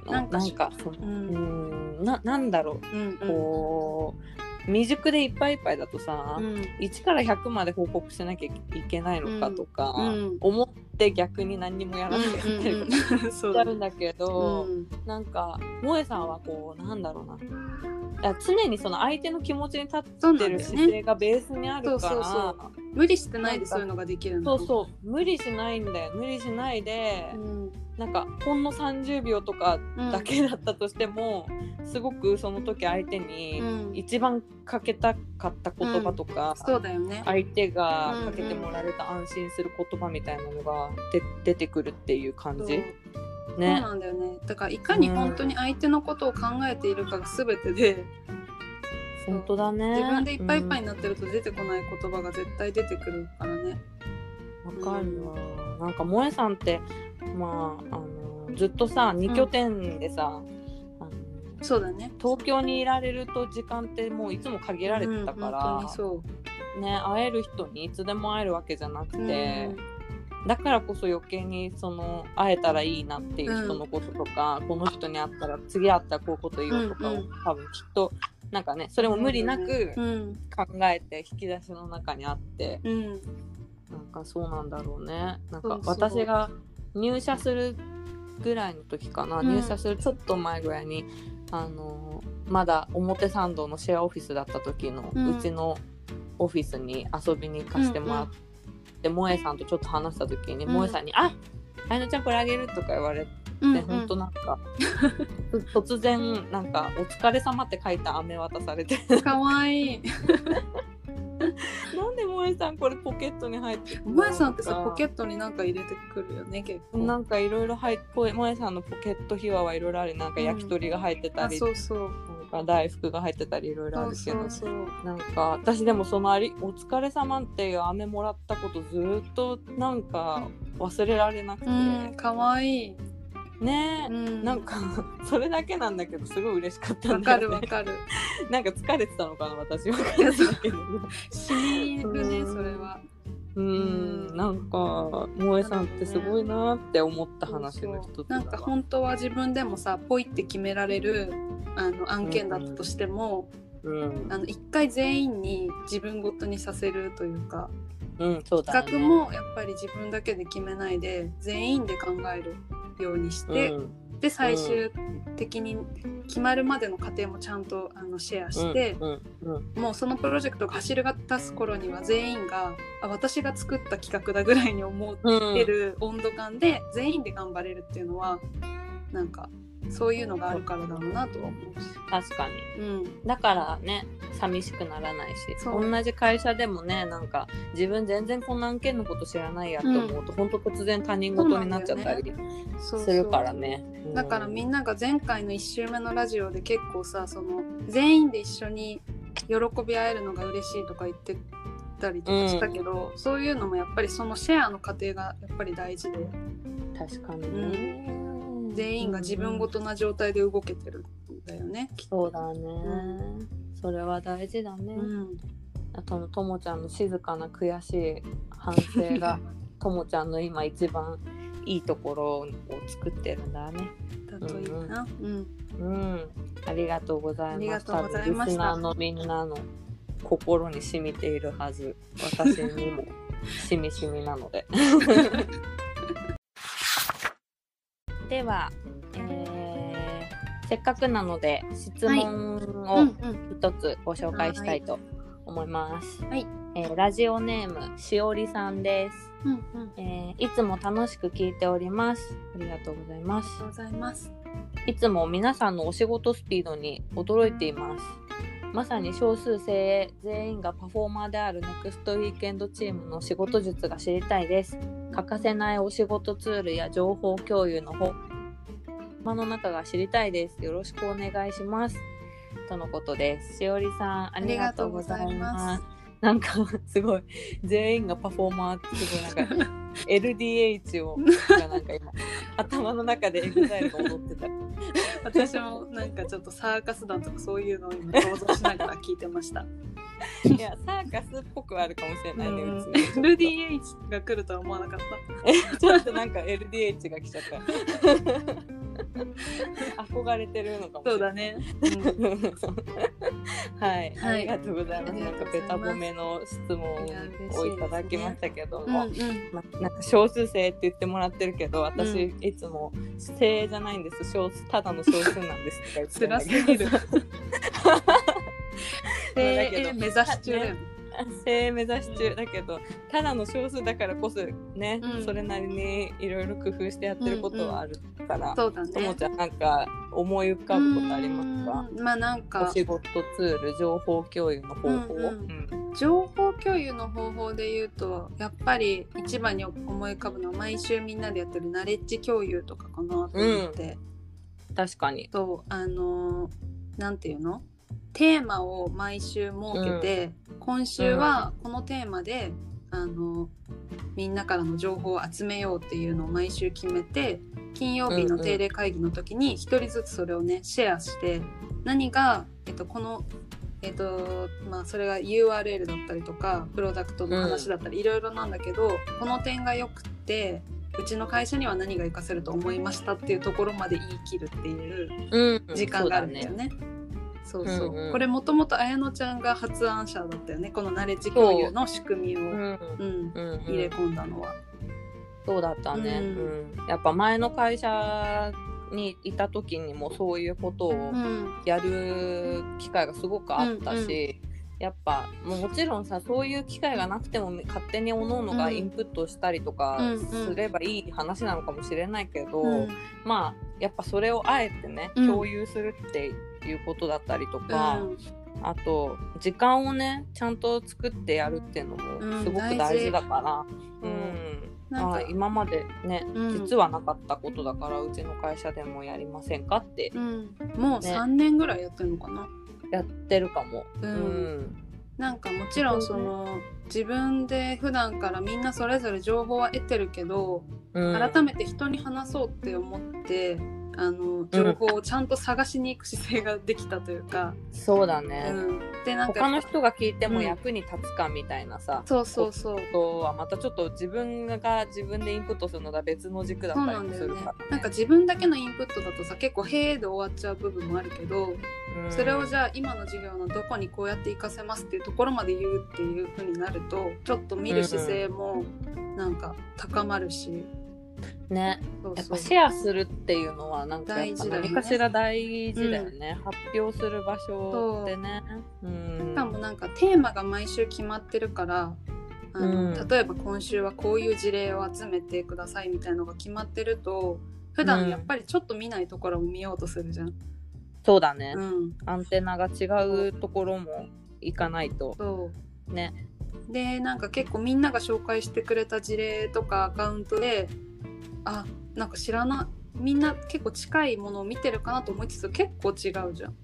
のなんかなんかそのう。うん。ん。ななんだろう。うんうん。こう未熟でいっぱいいっぱいだとさ、うん。1から100まで報告しなきゃいけないのかとか、うん。思って逆に何にもやらなきゃいけないとかうんうんうん。そうしちゃうんだけど、うん。なんか萌えさんはこうなんだろうな。あ常にその相手の気持ちに立そうってる姿勢がベースにあるからそうそう無理してないでそういうのができるそうそう。無理しないんだよ。無理しないで、うんなんかほんの30秒とかだけだったとしても、すごくその時相手にうん。一番かけたかった言葉とか、そうだよね。相手がかけてもらえると安心する言葉みたいなのがで出てくるっていう感じ？そう。ね。なんだよね。だからいかに本当に相手のことを考えているかが全てで、本当だね。自分でいっぱいいっぱいになってると出てこない言葉が絶対出てくるからね。うん。わかるわ。なんか萌えさんってまああのずっとさ二拠点でさ、あのそうだね。東京にいられると時間ってもういつも限られてたかうんら、本当にそう。ね会える人にいつでも会えるわけじゃなくて。うん。だからこそ余計にその会えたらいいなっていう人のこととか、この人に会ったら次会ったらこういうこと言おうとかを、うんうん。多分きっとなんかねそれも無理なくうん考えて引き出しの中にあって、うん。なんかそうなんだろうね。なんか私が入社するぐらいの時かな、うん。入社するちょっと前ぐらいにあのまだ表参道のシェアオフィスだった時の、ううんちのオフィスに遊びに行かせてもらって、萌えさんとちょっと話した時に、うん。萌えさんに「ああやのちゃんこれあげる」とか言われて、うんうん。ほんとなんか [LAUGHS] 突然なんか「お疲れ様って書いた飴渡されて。かわいい [LAUGHS] なんで萌えさんこれポケットに入ってる萌えさんってさポケッットになんか入れてくるよね結構。なんかいろいろ入っぽい萌えさんのポケット秘話はいろいろありなんか焼き鳥が入ってたあり、そうそう。なんか大福が入ってたりいろいろあるけど。そうそうそう。なんか私でもそのあり「お疲れ様っていう飴もらったことずーっとなんか忘れられなくて、うんかわいいね。え、うん。なんか [LAUGHS] それだけなんだけどすごい嬉しかったわねるわかる。[LAUGHS] なんか疲れてたのかな私。わかんないけど。しみるねうんそれは。うーん。なんか萌えさんってすごいなって思った話の一つだわなんか本当は自分でもさポイって決められるあの案件だったとしても、うん。あの一回全員に自分ごとにさせるというかうんそうだ企画もやっぱり自分だけで決めないで全員で考えるようにして、うん。で最終的に決まるまでの過程もちゃんとあのシェアして、うんうんうん。もうそのプロジェクトが走り出す頃には全員があ私が作った企画だぐらいに思ってる温度感で全員で頑張れるっていうのはなんかそういうのがあるからだろうなとは思うし。確かに。うん。だからね寂しくならないし同じ会社でもねなんか自分全然この案件のこと知らないやと思うと、ほん。と突然他人事になっちゃったりするからね。だからみんんなが前回の1週目のラジオで結構さその全員で一緒に喜び合えるのが嬉しいとか言ってたりとかしたけど、そういうのもやっぱりそのシェアの過程がやっぱり大事で。確かにね、全員が自分ごとな状態で動けてるんだよね。そうだね、それは大事だね、うん。あとのともちゃんの静かな悔しい反省が [LAUGHS] ともちゃんの今一番いいところを作ってるんだね。だといいな。うんうん。ありがとうございます。ありがとうございました。リスナーのみんなの心に染みているはず。私にもしみしみなので [LAUGHS] では、えーせっかくなので質問うんをうん。一つご紹介したいと思います、はい。えーラジオネームしおりさんです、うんうん。えーいつも楽しく聞いております。ありがとうございます。がとうございます。いつも皆さんのお仕事スピードに驚いています。まさに少数精鋭全員がパフォーマーであるネクストウィークエンドチームの仕事術が知りたいです。欠かせないお仕事ツールや情報共有の方、間の中が知りたいです。よろしくお願いします。とのことです。しおりさん、ありがとうござい。ますなんかすごい全員がパフォーマーってすごいなんか [LAUGHS] LDH をがなんか今頭の中で EXILE が踊ってた。私もなんかちょっとサーカス団とかそういうのを今想像しながら聞いてました。いや、サーカスっぽくはあるかもしれないね、うちね。LDH が来るとは思わなかった。ちょっとなんか LDH が来ちゃった。憧れてるのかもしれない。そうだね。はい、はいありがとうございます。なんかベタ褒めの質問をねいただきましたけどうんも、うん。まなんか少数生って言ってもらってるけど、私、ういつも精鋭じゃないんです。少数ただの少数なんですとか言ってるんだ辛すけど [LAUGHS] ぎる。[LAUGHS] 精鋭目指し中だよね。[LAUGHS] 精鋭目指し中だけどただの少数だからこそね、うん。それなりにいろいろ工夫してやってることはあるから、そうだね。ともちゃんなんか思い浮かぶことありますか？まあなんおか仕事ツール情報共有の方法、情報共有の方法で言うとやっぱり一番に思い浮かぶのは毎週みんなでやってるナレッジ共有とかかなと思って、確かに。とあのーなんていうの？テーマを毎週設けて、今週はこのテーマで、あのみんなからの情報を集めようっていうのを毎週決めて金曜日の定例会議の時に一人ずつそれをねシェアして何が、えっと、このえっとまあそれが URL だったりとかプロダクトの話だったりいろいろなんだけど、この点がよくってうちの会社には何が活かせると思いましたっていうところまで言い切るっていううん。時間があるんだよね。そうそう、うん。うんこれもともと綾乃ちゃんが発案者だったよね。このナレッジ共有の仕組みを、う。ん。うん。うんうん。入れ込んだのは。そうだったね、ううん。やっぱ前の会社にいた時にもそういうことをうん。やる機会がすごくあったし、やっぱもうもちろんさそういう機会がなくても勝手に各々がインプットしたりとかうんうん。すればいい話なのかもしれないけど、うん。まあやっぱそれをあえてね、うん。共有するっていうことだったりとか、うん。あと時間をねちゃんと作ってやるっていうのもすごく大事だから、ううん。ん。なん今までね、うん。実はなかったことだからうちの会社でもやりませんかってうん、もうね。3年ぐらいやってるのかな？やってるかも。ううん。んなんかもちろん。その自分で普段からみんなそれぞれ情報は得てるけど、うん。改めて人に話そうって思ってあの情報をちゃんと探しに行く姿勢ができたというか、そうだうね、ん、でなんか他の人が聞いてもうん。役に立つかみたいなさ、そうそうそう。ことはまたちょっと自分が自分でインプットするのが別の軸だったりするから、ね。なんか自分だけのインプットだとさ結構「へえ」で終わっちゃう部分もあるけど、うん。それをじゃあ今の授業のどこにこうやって活かせますっていうところまで言うっていう風になるとちょっと見る姿勢もなんか高まるし、うそうやっぱシェアするっていうのはなんかやっぱ大事だよね。何かしら大事だよね、発表する場所ってね。う。ん。しかもなんかテーマが毎週決まってるからあの、うん。例えば今週はこういう事例を集めてくださいみたいのが決まってると普段やっぱりちょっと見ないところを見ようとするじゃん。そうだね、うん、アンテナが違うところも行かないと。そう。ね。でなんか結構みんなが紹介してくれた事例とかアカウントであなんか知らないみんな結構近いものを見てるかなと思いつつ結構違うじゃん。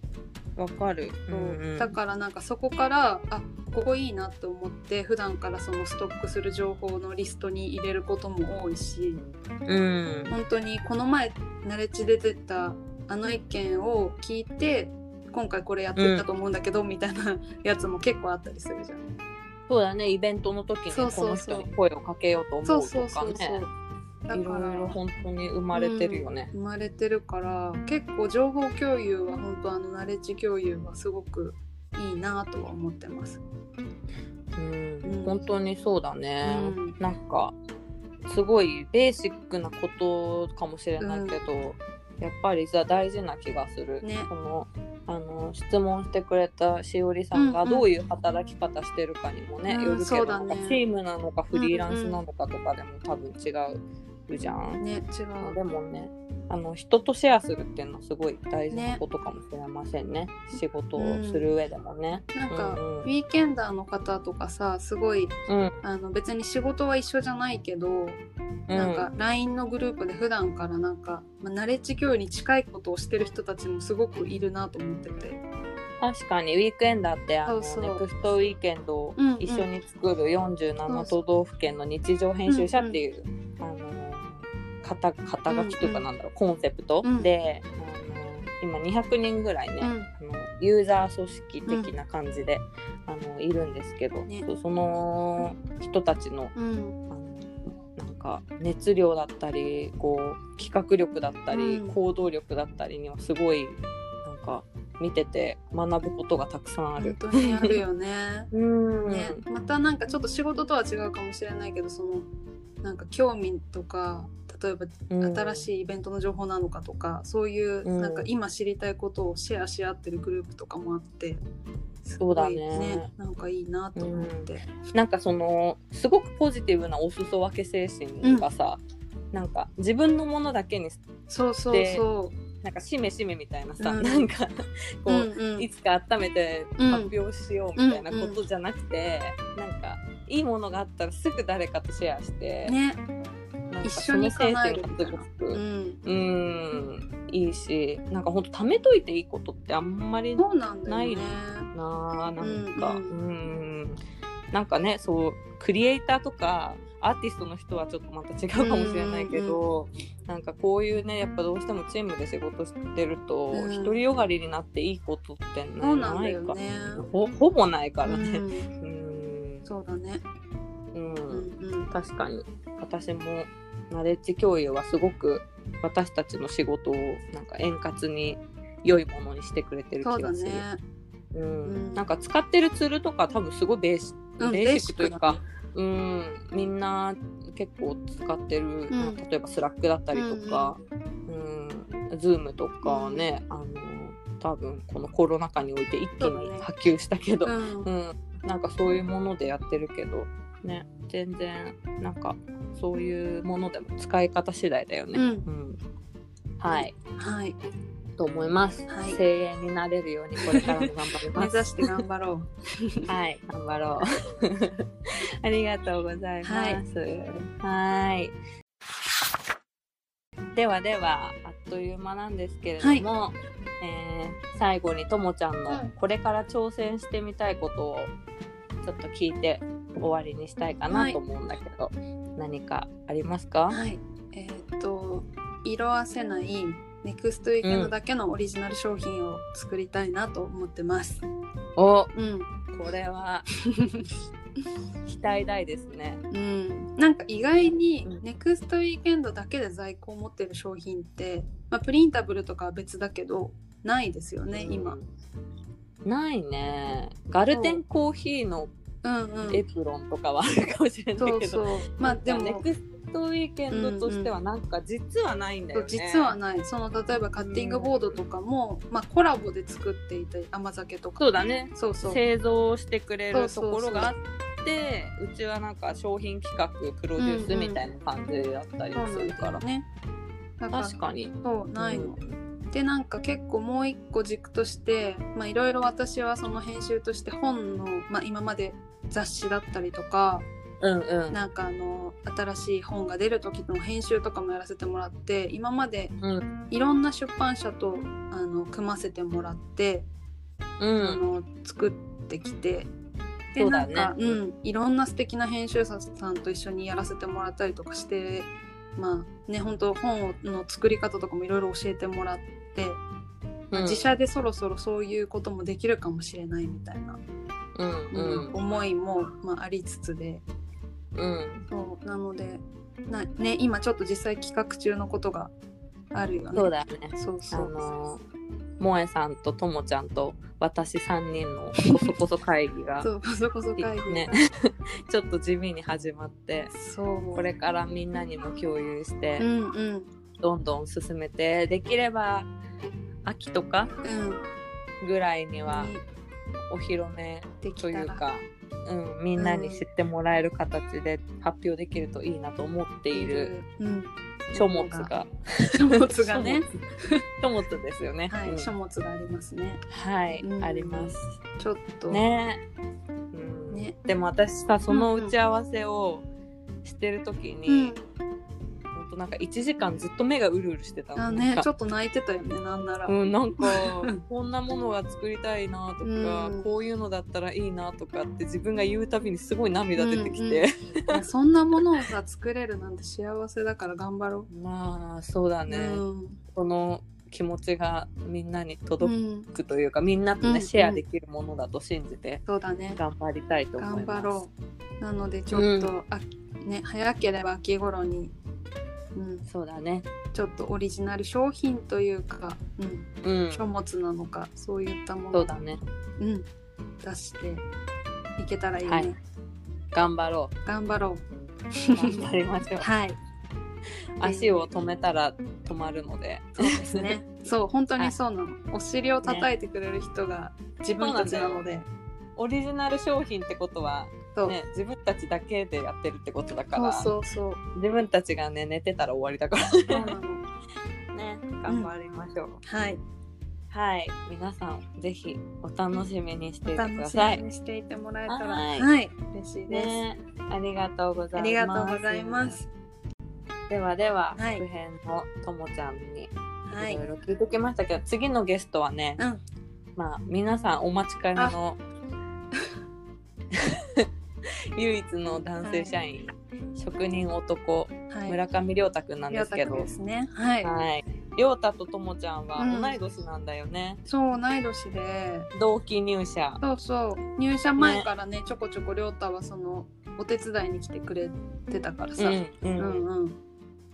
わかる。そううんうんだからなんかそこからあここいいなと思って普段からそのストックする情報のリストに入れることも多いしうん本当にこの前ナレッジで出たあの意見を聞いて今回これやってったと思うんだけど、みたいな [LAUGHS] やつも結構あったりするじゃん。そうだねイベントの時にそうそうそうこの人に声をかけようと思うそうとそうそうそうかね。だいろいろ本当に生まれてるよね。うん生まれてるから結構情報共有は本当あのナレッジ共有はすごくいいなとは思ってます。うん。うん。本当にそうだね。うん。なんかすごいベーシックなことかもしれないけど、やっぱりさ大事な気がする。ね。このあの質問してくれたしおりさんがうんうん。どういう働き方してるかにもね、うんよるけど、ね。チームなのかフリーランスなのかとかでも多分違うじゃん。ね違う。でもねあの人とシェアするっていうのはすごい大事なことかもしれませんね。仕事をする上でもね。なんか、うんうん。ウィーケンダーの方とかさすごいうん。あの別に仕事は一緒じゃないけど、なんか LINE のグループで普段からなんか、まあ、ナレッジ共有に近いことをしてる人たちもすごくいるなと思ってて。確かにウィークエンダーってあのそうそう。ネクストウィーケンドをうんうん。一緒に作る47都道府県の日常編集者っていう、あの肩肩書きというかなんだろう、コンセプト、うん。であの今200人ぐらいね、うん。あのユーザー組織的な感じで、あのいるんですけど、ね。その人たちのうん。あのなんか熱量だったりこう企画力だったり、うん。行動力だったりにはすごいなんか見てて学ぶことがたくさんあ本る。当にあるよね。[LAUGHS] うん。ね、またなんかちょっと仕事とは違うかもしれないけどそのなんか興味とか例えばうん。新しいイベントの情報なのかとか、そういううん。なんか今知りたいことをシェアし合ってるグループとかもあってすそうだごいね。なんかいいなと思って。なんかそのすごくポジティブなお裾分け精神がさ、なんか自分のものだけにそうそうそなんかしめしめみたいなさ、うん。なんかこう。う、うんうん。いつか温めてうん。発表しようみたいなことじゃなくて、なんかいいものがあったらすぐ誰かとシェアして、ね、一緒に叶えるその精神がすごくう。ん、うん。いいし。なんかほんと貯めといていいことってあんまりなんだよね。なんか。ううん。ん。なんかねそうクリエイターとかアーティストの人はちょっとまた違うかもしれないけど、なんかこういうねやっぱどうしてもチームで仕事してるとうん。独りよがりになっていいことってねそうなんだないかよね。ほほぼないからね。うん。うん。そうだね。うん。うんうん。確かに。私もナレッジ共有はすごく私たちの仕事をなんか円滑に良いものにしてくれてる気がする。ね。うん。うん。なんか使ってるツールとか多分すごいベーシ,、うんベーシックというかベーシックうん、みんな結構使ってる、ん。例えば Slack だったりとか、うん。 Zoom とかね、あの多分このコロナ禍において一気に波及したけどうう、ん。なんかそういうものでやってるけどね全然なんかそういうものでも使い方次第だよね。うんうんはいはい。と思います、はい声援になれるようにこれからも頑張り目ます。[LAUGHS] 指して頑張ろ [LAUGHS] はい、頑張ろう。[LAUGHS] ありがとうございます。はい。ではでは、あっという間なんですけれども、えー最後にともちゃんのうんこれから挑戦してみたいことをちょっと聞いて終わりにしたいかなと思うんだけど、何かありますう。か？はい。えーっと色あせないネクストウィークエンドだけのオリジナル商品を作りたいなと思ってます。おうん。これは [LAUGHS] 期待大ですね。うん、なんか意外にうんネクストウィークエンドだけで在庫を持ってる商品って、まあ、プリンタブルとかは別だけどないですよね今。ないね。ガルテンコーヒーのうんうん。エプロンとかはあるかもしれないけど、まあでも。ネクストウィーケンドとしてはなんか実はないんだよね。実はないその例えばカッティングボードとかも、まあ、コラボで作っていた甘酒とかそうだね。そうそう。製造してくれるところがあってうちはなんか商品企画プロデュースみたいな感じだったりするから、だよね。だから確かに。そうないの、うん。でなんか結構もう一個軸としてまあいろいろ私はその編集として本の、まあ、今まで雑誌だったりとかうんうん。なんかあの新しい本が出る時の編集とかもやらせてもらって今までうん。いろんな出版社とあの組ませてもらって、うあんの作ってきてでなんか、うん、いろんな素敵な編集者さんと一緒にやらせてもらったりとかしてまあね本当本の作り方とかもいろいろ教えてもらって、うん。自社でそろそろそういうこともできるかもしれないみたいな、うんうん思いも、まあ、ありつつで。うん。そうなのでな、ね、今ちょっと実際企画中のことがあるよね。そうだね。あそうそう。の萌えさんとともちゃんと私3人のこそこそ会議が [LAUGHS] そうこそこそ会議が。ね。[LAUGHS] ちょっと地味に始まってそう。これからみんなにも共有して、うんうん。どんどん進めてできれば秋とかうん。ぐらいにはにお披露目というか、うん、みんなに知ってもらえる形で発表できるといいなと思っているうん、書物が。書物がね。[LAUGHS] 書物ですよね。はい、うん。書物がありますね。はい、うん。あります。ちょっと。ね。うん。ねでも私さその打ち合わせをしてる時うに、んほん。となんか1時間ずっと目がうるうるしてたねちょっと泣いてたよねなんなら、うん、なんかこんなものが作りたいなとか、うん。こういうのだったらいいなとかって自分が言うたびにすごい涙出てきて、いやそんなものをさ作れるなんて幸せだから頑張ろまあそうだう、ね、うん。この気持ちがみんなにう届ん、くというか、みんなとね、うんシェアできるものだと信じてそうだね。頑張りたいと思います。頑張ろう。なのでちょっと、あね早ければ秋頃に、うん、そうだね。ちょっとオリジナル商品というか、うん、うん。書物なのかそういったものそうだね。うん、出していけたらいいね、はい頑張ろ頑張ろうう。頑張りましょう。はい [LAUGHS] 足を止めたら止まるので。そうですねそう本当にそうなの、お尻を叩いてくれる人が自分たちなのでオリジナル商品ってことは、そう,、ね、自分たちだけでやってるってことだかそうら、そうそう。自分たちがね、寝てたら終わりだから。そうなの。[LAUGHS] ね、頑張りましょう。はい。はい、皆さんぜひお楽しみにしていてください。みにしていてもらえたらははい。い、嬉しいです、ね、ありがとうございます。ありがとうございます。ではでは、は編のともちゃんにはい。いろいろ聞いてきましたけど、次のゲストはね、うん。まあ皆さんお待ちかねの [LAUGHS] [LAUGHS] 唯一の男性社員、職人男はい。村上亮太くんなんですけど、ですね。はい、はい、亮太とともちゃんはうん。同い年なんだよね。そう同い年で。同期入社。そうそう。入社前からねちょこちょこ亮太はそのお手伝いに来てくれてたからさ、うんううんんうん。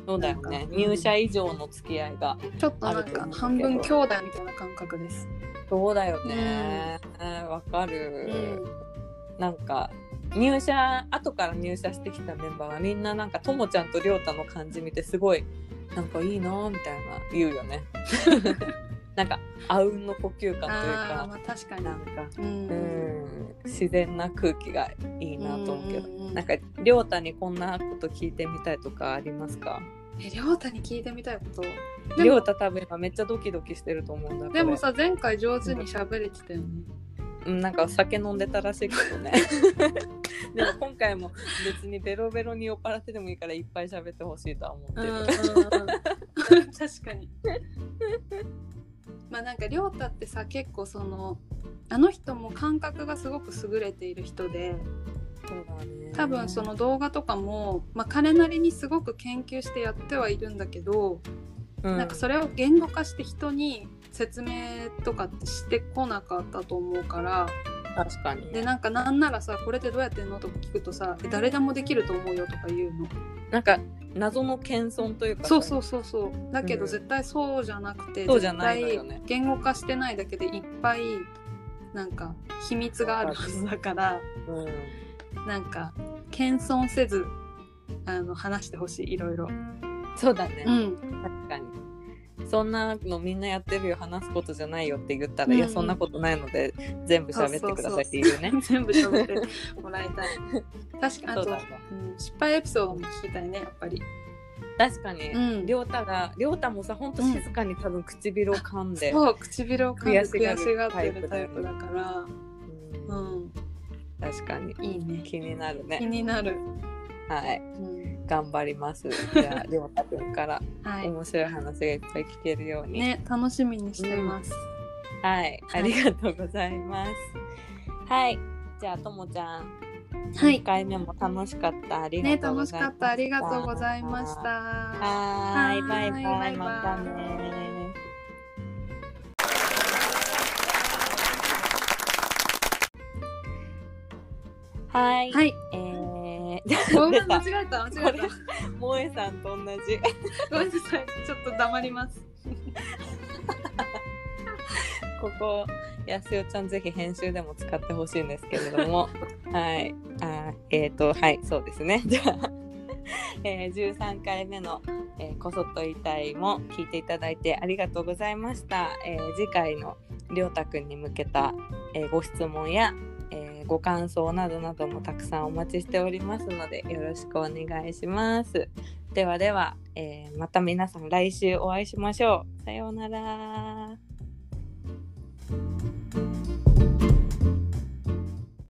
そうだよね。入社以上の付き合いがちょっとなんか半分兄弟みたいな感覚です。そうだよね。うんわ、かる、うん。なんか入社後から入社してきたメンバーはみんななんかともちゃんとりょうたの感じ見てすごいなんかいいなみたいな言うよね。[LAUGHS] なんかあうんの呼吸感というか。まあ確かに。なんかうん。うん。自然な空気がいいなと思うけど。うんなんかりょうたにこんなこと聞いてみたいとかありますか？えりょうたに聞いてみたいこと。でりょうもた多分今めっちゃドキドキしてると思うんだけど。でもさ前回上手に喋れてたよね。うんなんか酒飲んでたらしいけどね。[LAUGHS] でも今回も別にベロベロに酔っ払ってでもいいからいっぱい喋ってほしいとは思ってる、確かに。[LAUGHS] まあなんかりょうたってさ結構そのあの人も感覚がすごく優れている人でそうだね。多分その動画とかも、まあ、彼なりにすごく研究してやってはいるんだけど、うん。なんかそれを言語化して人に説明とかってしてこなかったと思うから。確かにでなんかなんならさこれってどうやってんのとか聞くとさえ誰でもできると思うよとか言うの。なんか謎の謙遜というかそうそううそうそう。だけうん。ど絶対そうじゃなくて、そうじゃない言語化してないだけでいっぱいなんか秘密があるはずだからうん、なんか謙遜せずあの話してほしいいろいろ。そうだね、うん。確かにそんなのみんなやってるよ話すことじゃないよって言ったら、うんいやそんなことないので全部喋ってくださいって言うね。[LAUGHS] 全部喋ってもらいたい。確かにあと、そうん、失敗エピソードも聞きたいねやっぱり。確かに、うん。りょうたがりょうたもさほんと静かに多分唇を噛んで、そう唇を噛んで悔しがる悔しがってるタイプだから、うん。うん、確かに。いいね。気になる気ねになる。はい。うん、頑張ります。[LAUGHS] じゃありょうたくんからはい。面白い話がいっぱい聞けるように、ね楽しみにしてます。はい。ありがとうございます。はい。じゃあともちゃん。はい。1。回目も楽しかった。ありがねとうございました、楽しかった。ありがとうございました。はーい。バイバイ。またね。はい、はい。えー、ごめん [LAUGHS] 間違えた間違えた。萌えさんと同じ。[LAUGHS] ごめんなさいちょっと黙ります。[LAUGHS] ここやすよちゃんぜひ編集でも使ってほしいんですけれども。はい。あえっ、ー、とはいそうですね。じゃあ、えー、13回目の、えーこそっと言いたい」も聞いていただいてありがとうございました、えー次回のりょうたくんに向けた、えーご質問や、えーご感想などなどもたくさんお待ちしておりますのでよろしくお願いします。ではでは、えーまた皆さん来週お会いしましょう。さようなら。